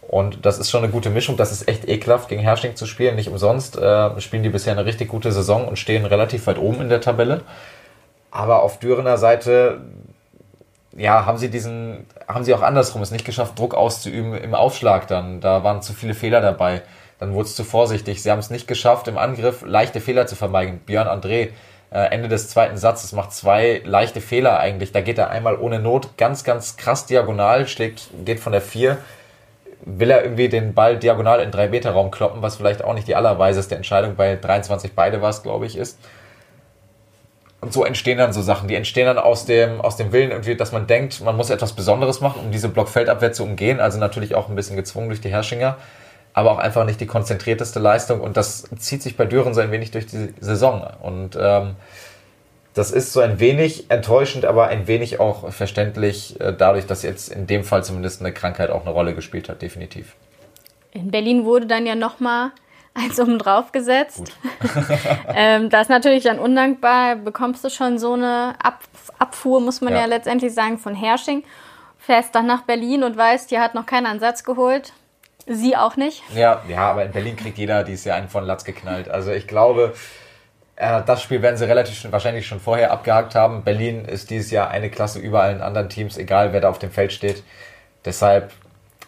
Und das ist schon eine gute Mischung. Das ist echt ekelhaft, gegen Hersching zu spielen. Nicht umsonst äh, spielen die bisher eine richtig gute Saison und stehen relativ weit oben in der Tabelle. Aber auf Dürener Seite, ja, haben sie diesen, haben sie auch andersrum es nicht geschafft, Druck auszuüben im Aufschlag dann. Da waren zu viele Fehler dabei. Dann wurde es zu vorsichtig. Sie haben es nicht geschafft, im Angriff leichte Fehler zu vermeiden. Björn André, äh, Ende des zweiten Satzes, macht zwei leichte Fehler eigentlich. Da geht er einmal ohne Not ganz, ganz krass diagonal, schlägt, geht von der vier will er irgendwie den Ball diagonal in 3 Meter Raum kloppen, was vielleicht auch nicht die allerweiseste Entscheidung bei 23 beide war es, glaube ich, ist. Und so entstehen dann so Sachen. Die entstehen dann aus dem, aus dem Willen irgendwie, dass man denkt, man muss etwas Besonderes machen, um diese Blockfeldabwehr zu umgehen. Also natürlich auch ein bisschen gezwungen durch die Herrschinger, aber auch einfach nicht die konzentrierteste Leistung. Und das zieht sich bei Düren so ein wenig durch die Saison. Und ähm, das ist so ein wenig enttäuschend, aber ein wenig auch verständlich, äh, dadurch, dass jetzt in dem Fall zumindest eine Krankheit auch eine Rolle gespielt hat, definitiv. In Berlin wurde dann ja nochmal eins oben drauf gesetzt. [laughs] ähm, das ist natürlich dann undankbar. Bekommst du schon so eine Ab Abfuhr, muss man ja. ja letztendlich sagen, von Hersching. Fährst dann nach Berlin und weißt, hier hat noch keiner einen Satz geholt. Sie auch nicht. Ja, ja, aber in Berlin kriegt jeder dieses Jahr einen von Latz geknallt. Also ich glaube, äh, das Spiel werden sie relativ schon, wahrscheinlich schon vorher abgehakt haben. Berlin ist dieses Jahr eine Klasse über allen anderen Teams, egal wer da auf dem Feld steht. Deshalb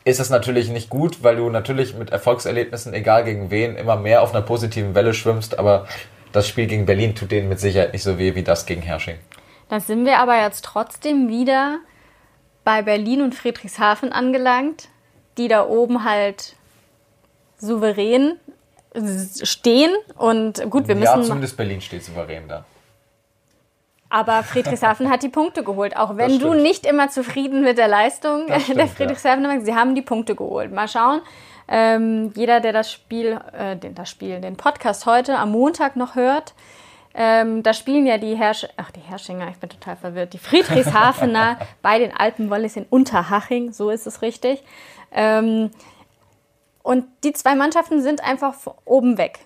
ist es natürlich nicht gut, weil du natürlich mit Erfolgserlebnissen, egal gegen wen, immer mehr auf einer positiven Welle schwimmst. Aber das Spiel gegen Berlin tut denen mit Sicherheit nicht so weh wie das gegen Hersching. Da sind wir aber jetzt trotzdem wieder bei Berlin und Friedrichshafen angelangt, die da oben halt souverän stehen und gut, wir müssen. Ja, zumindest Berlin steht souverän da. Aber Friedrichshafen [laughs] hat die Punkte geholt, auch wenn du nicht immer zufrieden mit der Leistung [laughs] stimmt, der Friedrichshafen ja. sie haben die Punkte geholt. Mal schauen. Ähm, jeder, der das Spiel, äh, den, das Spiel, den Podcast heute am Montag noch hört, ähm, da spielen ja die Herrsch ach die Herrschinger, ich bin total verwirrt, die Friedrichshafener [laughs] bei den Alpenwollis in Unterhaching, so ist es richtig. Ähm, und die zwei Mannschaften sind einfach oben weg.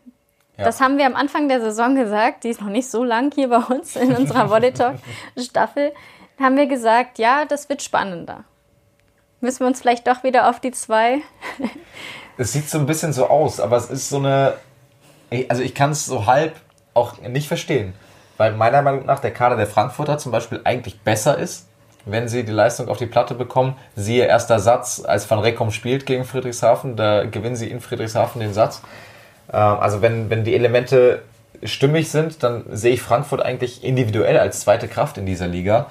Ja. Das haben wir am Anfang der Saison gesagt. Die ist noch nicht so lang hier bei uns in [laughs] unserer Volley Talk Staffel. Da haben wir gesagt, ja, das wird spannender. Müssen wir uns vielleicht doch wieder auf die zwei. Es sieht so ein bisschen so aus, aber es ist so eine. Also ich kann es so halb auch nicht verstehen. Weil meiner Meinung nach der Kader der Frankfurter zum Beispiel eigentlich besser ist wenn sie die Leistung auf die Platte bekommen. Siehe erster Satz, als Van Reckom spielt gegen Friedrichshafen, da gewinnen sie in Friedrichshafen den Satz. Ähm, also wenn, wenn die Elemente stimmig sind, dann sehe ich Frankfurt eigentlich individuell als zweite Kraft in dieser Liga.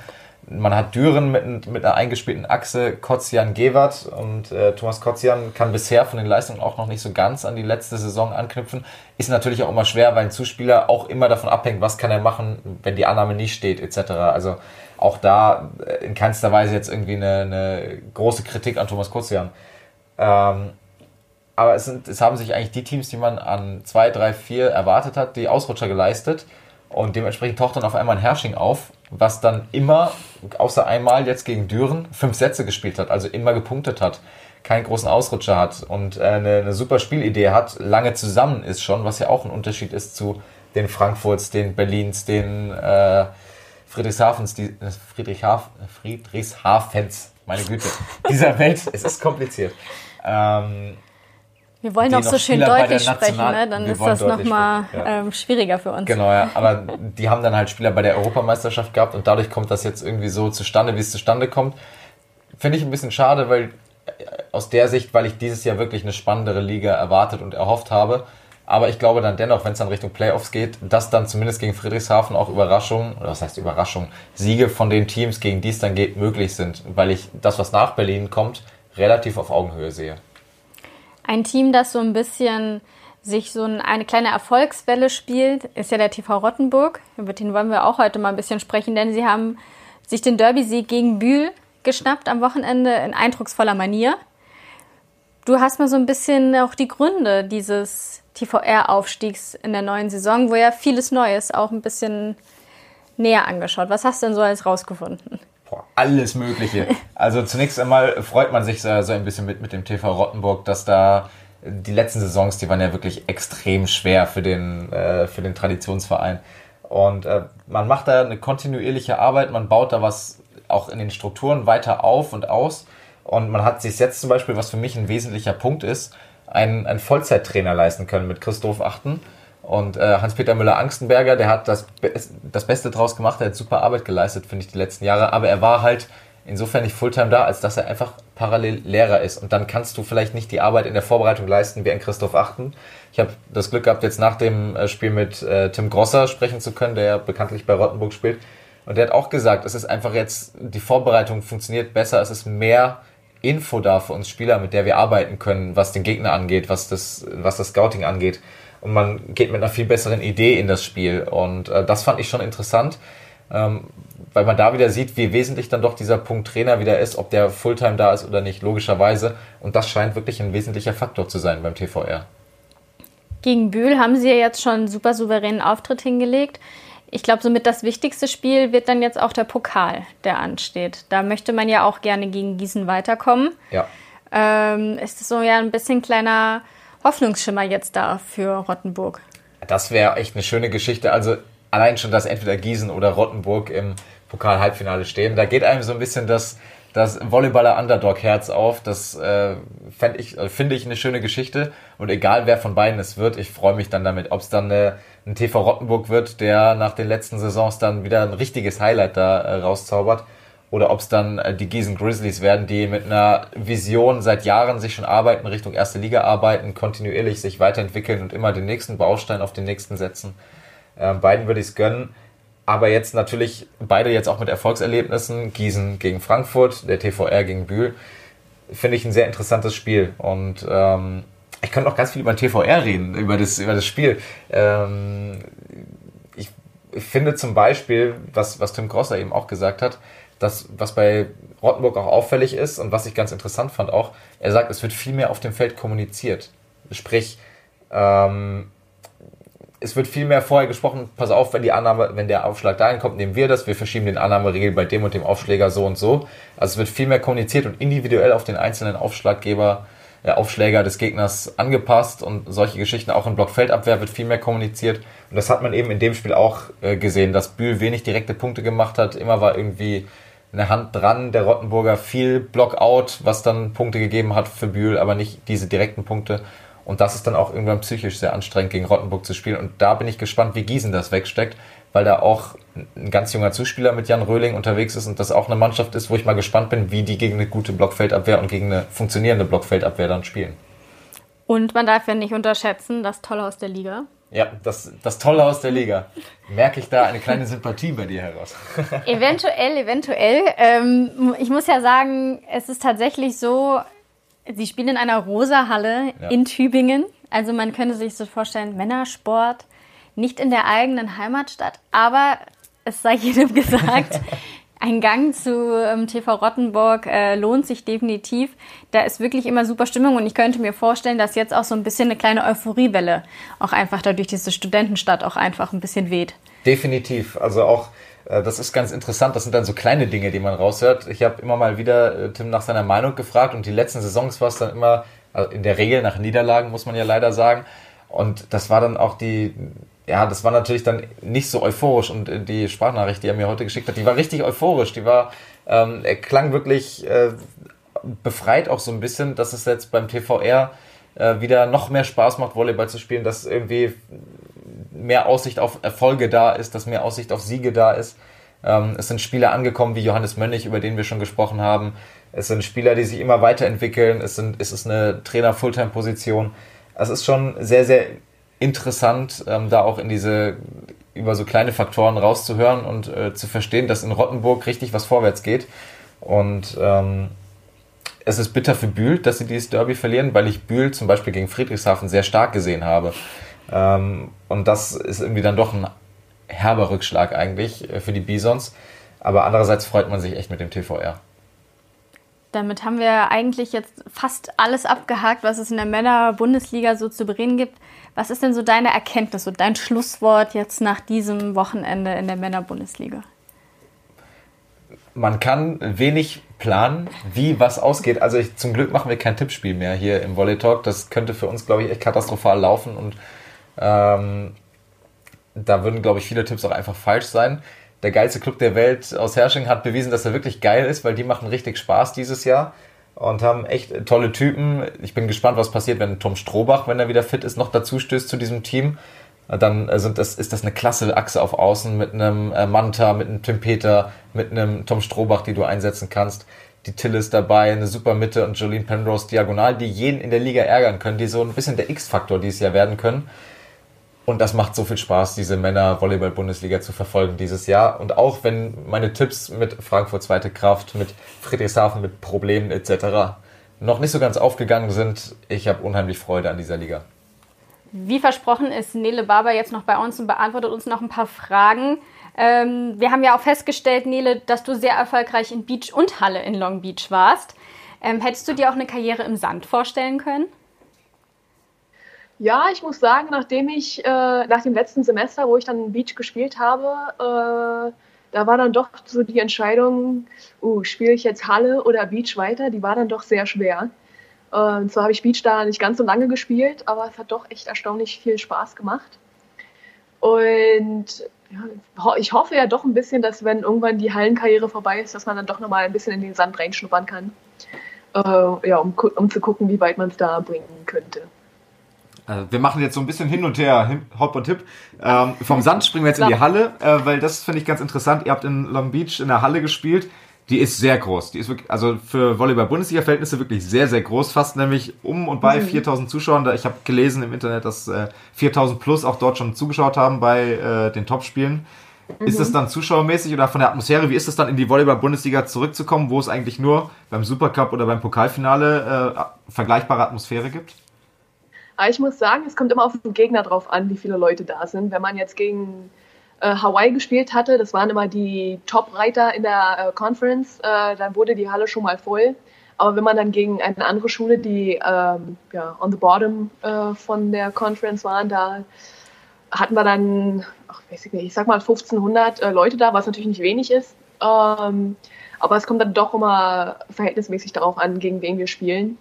Man hat Düren mit, mit einer eingespielten Achse, Kotzian Gewert und äh, Thomas Kotzian kann bisher von den Leistungen auch noch nicht so ganz an die letzte Saison anknüpfen. Ist natürlich auch immer schwer, weil ein Zuspieler auch immer davon abhängt, was kann er machen, wenn die Annahme nicht steht, etc. Also auch da äh, in keinster Weise jetzt irgendwie eine, eine große Kritik an Thomas Kotzian. Ähm, aber es, sind, es haben sich eigentlich die Teams, die man an 2, 3, 4 erwartet hat, die Ausrutscher geleistet. Und dementsprechend taucht dann auf einmal ein Herrsching auf, was dann immer, außer einmal jetzt gegen Düren, fünf Sätze gespielt hat, also immer gepunktet hat, keinen großen Ausrutscher hat und äh, eine, eine super Spielidee hat, lange zusammen ist schon, was ja auch ein Unterschied ist zu den Frankfurts, den Berlins, den äh, Friedrichshafens, die, äh, Friedrichshaf, Friedrichshafens, meine Güte, dieser Welt, es ist kompliziert. Ähm, wir wollen auch so schön deutlich sprechen, ne? dann ist das nochmal ja. ähm, schwieriger für uns. Genau, ja. Aber die haben dann halt Spieler bei der Europameisterschaft gehabt und dadurch kommt das jetzt irgendwie so zustande, wie es zustande kommt. Finde ich ein bisschen schade, weil äh, aus der Sicht, weil ich dieses Jahr wirklich eine spannendere Liga erwartet und erhofft habe. Aber ich glaube dann dennoch, wenn es dann Richtung Playoffs geht, dass dann zumindest gegen Friedrichshafen auch Überraschungen, oder was heißt Überraschungen, Siege von den Teams, gegen die es dann geht, möglich sind. Weil ich das, was nach Berlin kommt, relativ auf Augenhöhe sehe. Ein Team, das so ein bisschen sich so eine kleine Erfolgswelle spielt, ist ja der TV Rottenburg. Über den wollen wir auch heute mal ein bisschen sprechen, denn sie haben sich den Derby-Sieg gegen Bühl geschnappt am Wochenende in eindrucksvoller Manier. Du hast mal so ein bisschen auch die Gründe dieses TVR-Aufstiegs in der neuen Saison, wo ja vieles Neues auch ein bisschen näher angeschaut. Was hast du denn so alles rausgefunden? Boah, alles Mögliche. [laughs] Also zunächst einmal freut man sich so, so ein bisschen mit, mit dem TV Rottenburg, dass da die letzten Saisons, die waren ja wirklich extrem schwer für den, äh, für den Traditionsverein. Und äh, man macht da eine kontinuierliche Arbeit, man baut da was auch in den Strukturen weiter auf und aus. Und man hat sich jetzt zum Beispiel, was für mich ein wesentlicher Punkt ist, einen, einen Vollzeittrainer leisten können mit Christoph Achten. Und äh, Hans-Peter Müller-Angstenberger, der hat das, das Beste draus gemacht, der hat super Arbeit geleistet, finde ich, die letzten Jahre. Aber er war halt insofern nicht Fulltime da, als dass er einfach parallel Lehrer ist. Und dann kannst du vielleicht nicht die Arbeit in der Vorbereitung leisten wie ein Christoph Achten. Ich habe das Glück gehabt, jetzt nach dem äh, Spiel mit äh, Tim Grosser sprechen zu können, der ja bekanntlich bei Rottenburg spielt. Und der hat auch gesagt, es ist einfach jetzt, die Vorbereitung funktioniert besser, es ist mehr Info da für uns Spieler, mit der wir arbeiten können, was den Gegner angeht, was das, was das Scouting angeht. Und man geht mit einer viel besseren Idee in das Spiel. Und äh, das fand ich schon interessant, ähm, weil man da wieder sieht, wie wesentlich dann doch dieser Punkt Trainer wieder ist, ob der Fulltime da ist oder nicht, logischerweise. Und das scheint wirklich ein wesentlicher Faktor zu sein beim TVR. Gegen Bühl haben sie ja jetzt schon einen super souveränen Auftritt hingelegt. Ich glaube, somit das wichtigste Spiel wird dann jetzt auch der Pokal, der ansteht. Da möchte man ja auch gerne gegen Gießen weiterkommen. Ja. Ähm, ist so ja ein bisschen kleiner Hoffnungsschimmer jetzt da für Rottenburg? Das wäre echt eine schöne Geschichte. Also allein schon, dass entweder Gießen oder Rottenburg im Pokal-Halbfinale stehen. Da geht einem so ein bisschen das, das Volleyballer-Underdog-Herz auf. Das äh, ich, äh, finde ich eine schöne Geschichte. Und egal wer von beiden es wird, ich freue mich dann damit. Ob es dann eine, ein TV Rottenburg wird, der nach den letzten Saisons dann wieder ein richtiges Highlight da äh, rauszaubert. Oder ob es dann äh, die Gießen Grizzlies werden, die mit einer Vision seit Jahren sich schon arbeiten, Richtung erste Liga arbeiten, kontinuierlich sich weiterentwickeln und immer den nächsten Baustein auf den nächsten setzen. Äh, beiden würde ich es gönnen aber jetzt natürlich beide jetzt auch mit Erfolgserlebnissen. Gießen gegen Frankfurt, der TVR gegen Bühl. Finde ich ein sehr interessantes Spiel. Und ähm, ich könnte noch ganz viel über den TVR reden, über das, über das Spiel. Ähm, ich, ich finde zum Beispiel, was, was Tim Grosser eben auch gesagt hat, dass was bei Rottenburg auch auffällig ist und was ich ganz interessant fand auch, er sagt, es wird viel mehr auf dem Feld kommuniziert. Sprich, ähm, es wird viel mehr vorher gesprochen, pass auf, wenn die Annahme, wenn der Aufschlag dahin kommt, nehmen wir das, wir verschieben den Annahmeregel bei dem und dem Aufschläger so und so. Also es wird viel mehr kommuniziert und individuell auf den einzelnen Aufschlaggeber, äh, Aufschläger des Gegners angepasst und solche Geschichten auch in Blockfeldabwehr wird viel mehr kommuniziert. Und das hat man eben in dem Spiel auch äh, gesehen, dass Bühl wenig direkte Punkte gemacht hat, immer war irgendwie eine Hand dran, der Rottenburger viel Blockout, was dann Punkte gegeben hat für Bühl, aber nicht diese direkten Punkte. Und das ist dann auch irgendwann psychisch sehr anstrengend, gegen Rottenburg zu spielen. Und da bin ich gespannt, wie Gießen das wegsteckt, weil da auch ein ganz junger Zuspieler mit Jan Röhling unterwegs ist und das auch eine Mannschaft ist, wo ich mal gespannt bin, wie die gegen eine gute Blockfeldabwehr und gegen eine funktionierende Blockfeldabwehr dann spielen. Und man darf ja nicht unterschätzen, das Tolle aus der Liga. Ja, das, das Tolle aus der Liga. Merke ich da eine kleine Sympathie bei dir heraus? [laughs] eventuell, eventuell. Ähm, ich muss ja sagen, es ist tatsächlich so, Sie spielen in einer rosa Halle ja. in Tübingen. Also man könnte sich so vorstellen, Männersport, nicht in der eigenen Heimatstadt, aber es sei jedem [laughs] gesagt, ein Gang zu ähm, TV Rottenburg äh, lohnt sich definitiv. Da ist wirklich immer super Stimmung und ich könnte mir vorstellen, dass jetzt auch so ein bisschen eine kleine Euphoriewelle auch einfach dadurch diese Studentenstadt auch einfach ein bisschen weht. Definitiv. Also auch äh, das ist ganz interessant. Das sind dann so kleine Dinge, die man raushört. Ich habe immer mal wieder äh, Tim nach seiner Meinung gefragt und die letzten Saisons war es dann immer, also in der Regel nach Niederlagen, muss man ja leider sagen. Und das war dann auch die, ja, das war natürlich dann nicht so euphorisch. Und äh, die Sprachnachricht, die er mir heute geschickt hat, die war richtig euphorisch. Die war, ähm, er klang wirklich äh, befreit auch so ein bisschen, dass es jetzt beim TVR äh, wieder noch mehr Spaß macht, Volleyball zu spielen, dass irgendwie mehr Aussicht auf Erfolge da ist, dass mehr Aussicht auf Siege da ist. Ähm, es sind Spieler angekommen wie Johannes Mönnig, über den wir schon gesprochen haben. Es sind Spieler, die sich immer weiterentwickeln. Es, sind, es ist eine Trainer-Fulltime-Position. Es ist schon sehr, sehr interessant, ähm, da auch in diese über so kleine Faktoren rauszuhören und äh, zu verstehen, dass in Rottenburg richtig was vorwärts geht. Und ähm, es ist bitter für Bühl, dass sie dieses Derby verlieren, weil ich Bühl zum Beispiel gegen Friedrichshafen sehr stark gesehen habe. Ähm, und das ist irgendwie dann doch ein herber Rückschlag eigentlich äh, für die Bisons. Aber andererseits freut man sich echt mit dem TVR. Damit haben wir eigentlich jetzt fast alles abgehakt, was es in der Männer-Bundesliga so zu bereden gibt. Was ist denn so deine Erkenntnis, so dein Schlusswort jetzt nach diesem Wochenende in der Männer-Bundesliga? man kann wenig planen, wie was ausgeht. Also ich, zum Glück machen wir kein Tippspiel mehr hier im Volley Talk. Das könnte für uns, glaube ich, echt katastrophal laufen und ähm, da würden, glaube ich, viele Tipps auch einfach falsch sein. Der geilste Club der Welt aus Hersching hat bewiesen, dass er wirklich geil ist, weil die machen richtig Spaß dieses Jahr und haben echt tolle Typen. Ich bin gespannt, was passiert, wenn Tom Strohbach, wenn er wieder fit ist, noch dazu stößt zu diesem Team. Dann sind das, ist das eine klasse Achse auf Außen mit einem äh, Manta, mit einem Tim Peter, mit einem Tom Strohbach, die du einsetzen kannst. Die Till ist dabei, eine super Mitte und Jolene Penrose diagonal, die jeden in der Liga ärgern können, die so ein bisschen der X-Faktor dieses Jahr werden können. Und das macht so viel Spaß, diese Männer-Volleyball-Bundesliga zu verfolgen dieses Jahr. Und auch wenn meine Tipps mit Frankfurt zweite Kraft, mit Friedrichshafen, mit Problemen etc. noch nicht so ganz aufgegangen sind, ich habe unheimlich Freude an dieser Liga. Wie versprochen ist Nele Barber jetzt noch bei uns und beantwortet uns noch ein paar Fragen. Ähm, wir haben ja auch festgestellt, Nele, dass du sehr erfolgreich in Beach und Halle in Long Beach warst. Ähm, hättest du dir auch eine Karriere im Sand vorstellen können? Ja, ich muss sagen, nachdem ich äh, nach dem letzten Semester, wo ich dann Beach gespielt habe, äh, da war dann doch so die Entscheidung, uh, spiele ich jetzt Halle oder Beach weiter, die war dann doch sehr schwer. Und zwar habe ich Beach da nicht ganz so lange gespielt, aber es hat doch echt erstaunlich viel Spaß gemacht. Und ich hoffe ja doch ein bisschen, dass wenn irgendwann die Hallenkarriere vorbei ist, dass man dann doch nochmal ein bisschen in den Sand reinschnuppern kann. Äh, ja, um, um zu gucken, wie weit man es da bringen könnte. Äh, wir machen jetzt so ein bisschen hin und her, Hop und Tipp. Ähm, vom Sand springen wir jetzt in die Halle, äh, weil das finde ich ganz interessant. Ihr habt in Long Beach in der Halle gespielt. Die ist sehr groß. Die ist wirklich, also für Volleyball-Bundesliga-Verhältnisse wirklich sehr, sehr groß. Fast nämlich um und bei mhm. 4000 Zuschauern. Ich habe gelesen im Internet, dass äh, 4000 plus auch dort schon zugeschaut haben bei äh, den Topspielen. Mhm. Ist das dann zuschauermäßig oder von der Atmosphäre? Wie ist es dann in die Volleyball-Bundesliga zurückzukommen, wo es eigentlich nur beim Supercup oder beim Pokalfinale äh, vergleichbare Atmosphäre gibt? Aber ich muss sagen, es kommt immer auf den Gegner drauf an, wie viele Leute da sind. Wenn man jetzt gegen äh, Hawaii gespielt hatte, das waren immer die Top-Reiter in der äh, Conference, äh, dann wurde die Halle schon mal voll. Aber wenn man dann gegen eine andere Schule, die ähm, ja, on the bottom äh, von der Conference waren, da hatten wir dann, ach, weiß ich nicht, ich sag mal 1500 äh, Leute da, was natürlich nicht wenig ist. Ähm, aber es kommt dann doch immer verhältnismäßig darauf an, gegen wen wir spielen.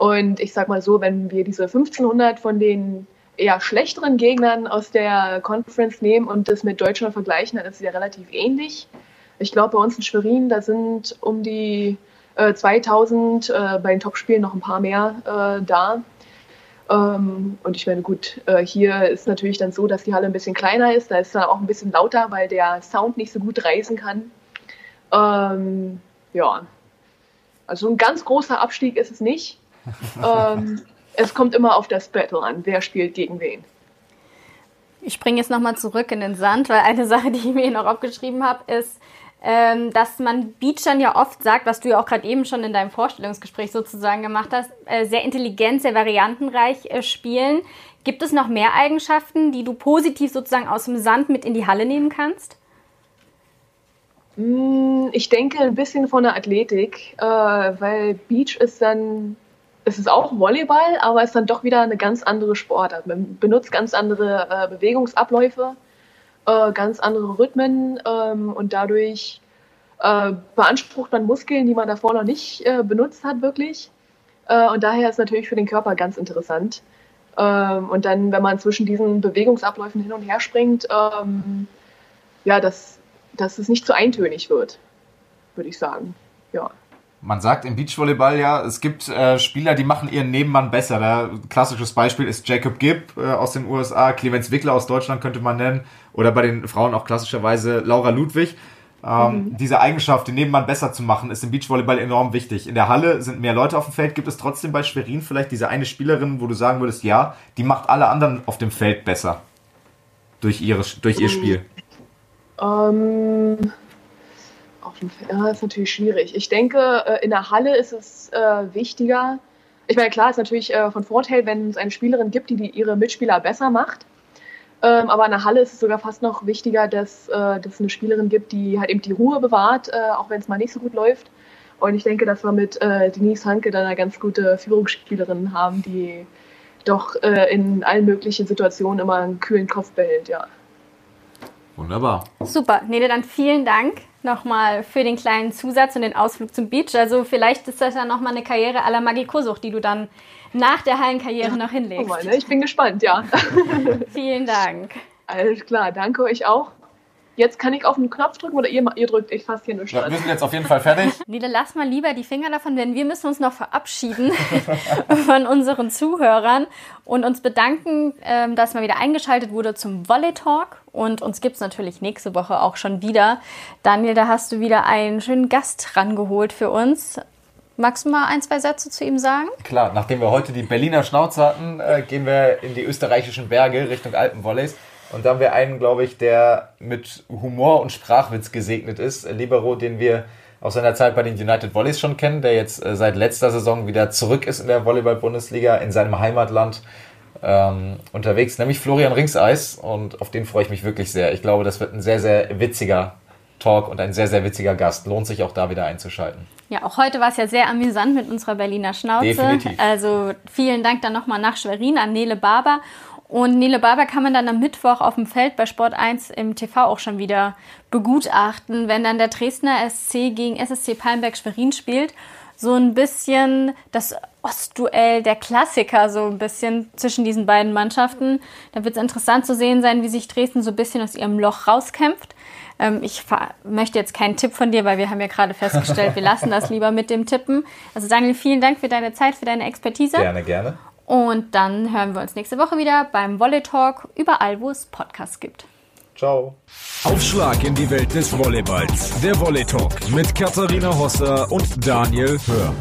Und ich sag mal so, wenn wir diese 1500 von den eher schlechteren Gegnern aus der Conference nehmen und das mit Deutschland vergleichen, dann ist es ja relativ ähnlich. Ich glaube, bei uns in Schwerin, da sind um die äh, 2000, äh, bei den Topspielen noch ein paar mehr äh, da. Ähm, und ich meine, gut, äh, hier ist natürlich dann so, dass die Halle ein bisschen kleiner ist. Da ist dann auch ein bisschen lauter, weil der Sound nicht so gut reisen kann. Ähm, ja, also ein ganz großer Abstieg ist es nicht ähm, es kommt immer auf das Battle an, wer spielt gegen wen. Ich springe jetzt nochmal zurück in den Sand, weil eine Sache, die ich mir hier noch aufgeschrieben habe, ist, ähm, dass man Beachern ja oft sagt, was du ja auch gerade eben schon in deinem Vorstellungsgespräch sozusagen gemacht hast, äh, sehr intelligent, sehr variantenreich äh, spielen. Gibt es noch mehr Eigenschaften, die du positiv sozusagen aus dem Sand mit in die Halle nehmen kannst? Mm, ich denke ein bisschen von der Athletik, äh, weil Beach ist dann es ist auch Volleyball, aber es ist dann doch wieder eine ganz andere Sportart. Man benutzt ganz andere äh, Bewegungsabläufe, äh, ganz andere Rhythmen ähm, und dadurch äh, beansprucht man Muskeln, die man davor noch nicht äh, benutzt hat, wirklich. Äh, und daher ist es natürlich für den Körper ganz interessant. Ähm, und dann, wenn man zwischen diesen Bewegungsabläufen hin und her springt, ähm, ja, dass, dass es nicht zu eintönig wird, würde ich sagen. Ja man sagt im Beachvolleyball ja, es gibt äh, Spieler, die machen ihren Nebenmann besser. Da, klassisches Beispiel ist Jacob Gibb äh, aus den USA, Clemens Wickler aus Deutschland könnte man nennen, oder bei den Frauen auch klassischerweise Laura Ludwig. Ähm, mhm. Diese Eigenschaft, den Nebenmann besser zu machen, ist im Beachvolleyball enorm wichtig. In der Halle sind mehr Leute auf dem Feld. Gibt es trotzdem bei Schwerin vielleicht diese eine Spielerin, wo du sagen würdest, ja, die macht alle anderen auf dem Feld besser durch, ihre, durch ihr Spiel? Ähm, ja, ist natürlich schwierig. Ich denke, äh, in der Halle ist es äh, wichtiger. Ich meine, klar, ist natürlich äh, von Vorteil, wenn es eine Spielerin gibt, die, die ihre Mitspieler besser macht. Ähm, aber in der Halle ist es sogar fast noch wichtiger, dass, äh, dass es eine Spielerin gibt, die halt eben die Ruhe bewahrt, auch wenn es mal nicht so gut läuft. Und ich denke, dass wir mit Denise Hanke dann eine ganz gute Führungsspielerin haben, die doch in allen möglichen Situationen immer einen kühlen Kopf behält, ja. Wunderbar. Super. Nele, dann vielen Dank nochmal für den kleinen Zusatz und den Ausflug zum Beach. Also vielleicht ist das ja nochmal eine Karriere à la Magie Kosuch, die du dann nach der Hallenkarriere noch [laughs] hinlegst. Mal, ne? Ich bin gespannt, ja. [laughs] Vielen Dank. Alles klar, danke euch auch. Jetzt kann ich auf den Knopf drücken oder ihr, ihr drückt, ich fasse hier nur ja, Wir sind jetzt auf jeden Fall fertig. [laughs] Nele, lass mal lieber die Finger davon, denn wir müssen uns noch verabschieden [laughs] von unseren Zuhörern und uns bedanken, ähm, dass mal wieder eingeschaltet wurde zum Volley Talk. Und uns gibt es natürlich nächste Woche auch schon wieder. Daniel, da hast du wieder einen schönen Gast rangeholt für uns. Magst du mal ein, zwei Sätze zu ihm sagen? Klar, nachdem wir heute die Berliner Schnauze hatten, äh, gehen wir in die österreichischen Berge Richtung Alpenvolleys. Und da haben wir einen, glaube ich, der mit Humor und Sprachwitz gesegnet ist. Libero, den wir aus seiner Zeit bei den United Volleys schon kennen, der jetzt äh, seit letzter Saison wieder zurück ist in der Volleyball-Bundesliga in seinem Heimatland ähm, unterwegs, nämlich Florian Ringseis. Und auf den freue ich mich wirklich sehr. Ich glaube, das wird ein sehr, sehr witziger Talk und ein sehr, sehr witziger Gast. Lohnt sich auch da wieder einzuschalten. Ja, auch heute war es ja sehr amüsant mit unserer Berliner Schnauze. Definitiv. Also vielen Dank dann nochmal nach Schwerin an Nele Barber. Und Nele Barber kann man dann am Mittwoch auf dem Feld bei Sport 1 im TV auch schon wieder begutachten, wenn dann der Dresdner SC gegen SSC Palmberg Schwerin spielt. So ein bisschen das Ostduell der Klassiker, so ein bisschen zwischen diesen beiden Mannschaften. Da wird es interessant zu sehen sein, wie sich Dresden so ein bisschen aus ihrem Loch rauskämpft. Ähm, ich möchte jetzt keinen Tipp von dir, weil wir haben ja gerade festgestellt, wir lassen das [laughs] lieber mit dem Tippen. Also Daniel, vielen Dank für deine Zeit, für deine Expertise. Gerne, gerne. Und dann hören wir uns nächste Woche wieder beim Volley Talk, überall, wo es Podcasts gibt. Ciao. Aufschlag in die Welt des Volleyballs. Der Volley Talk mit Katharina Hosser und Daniel Hör.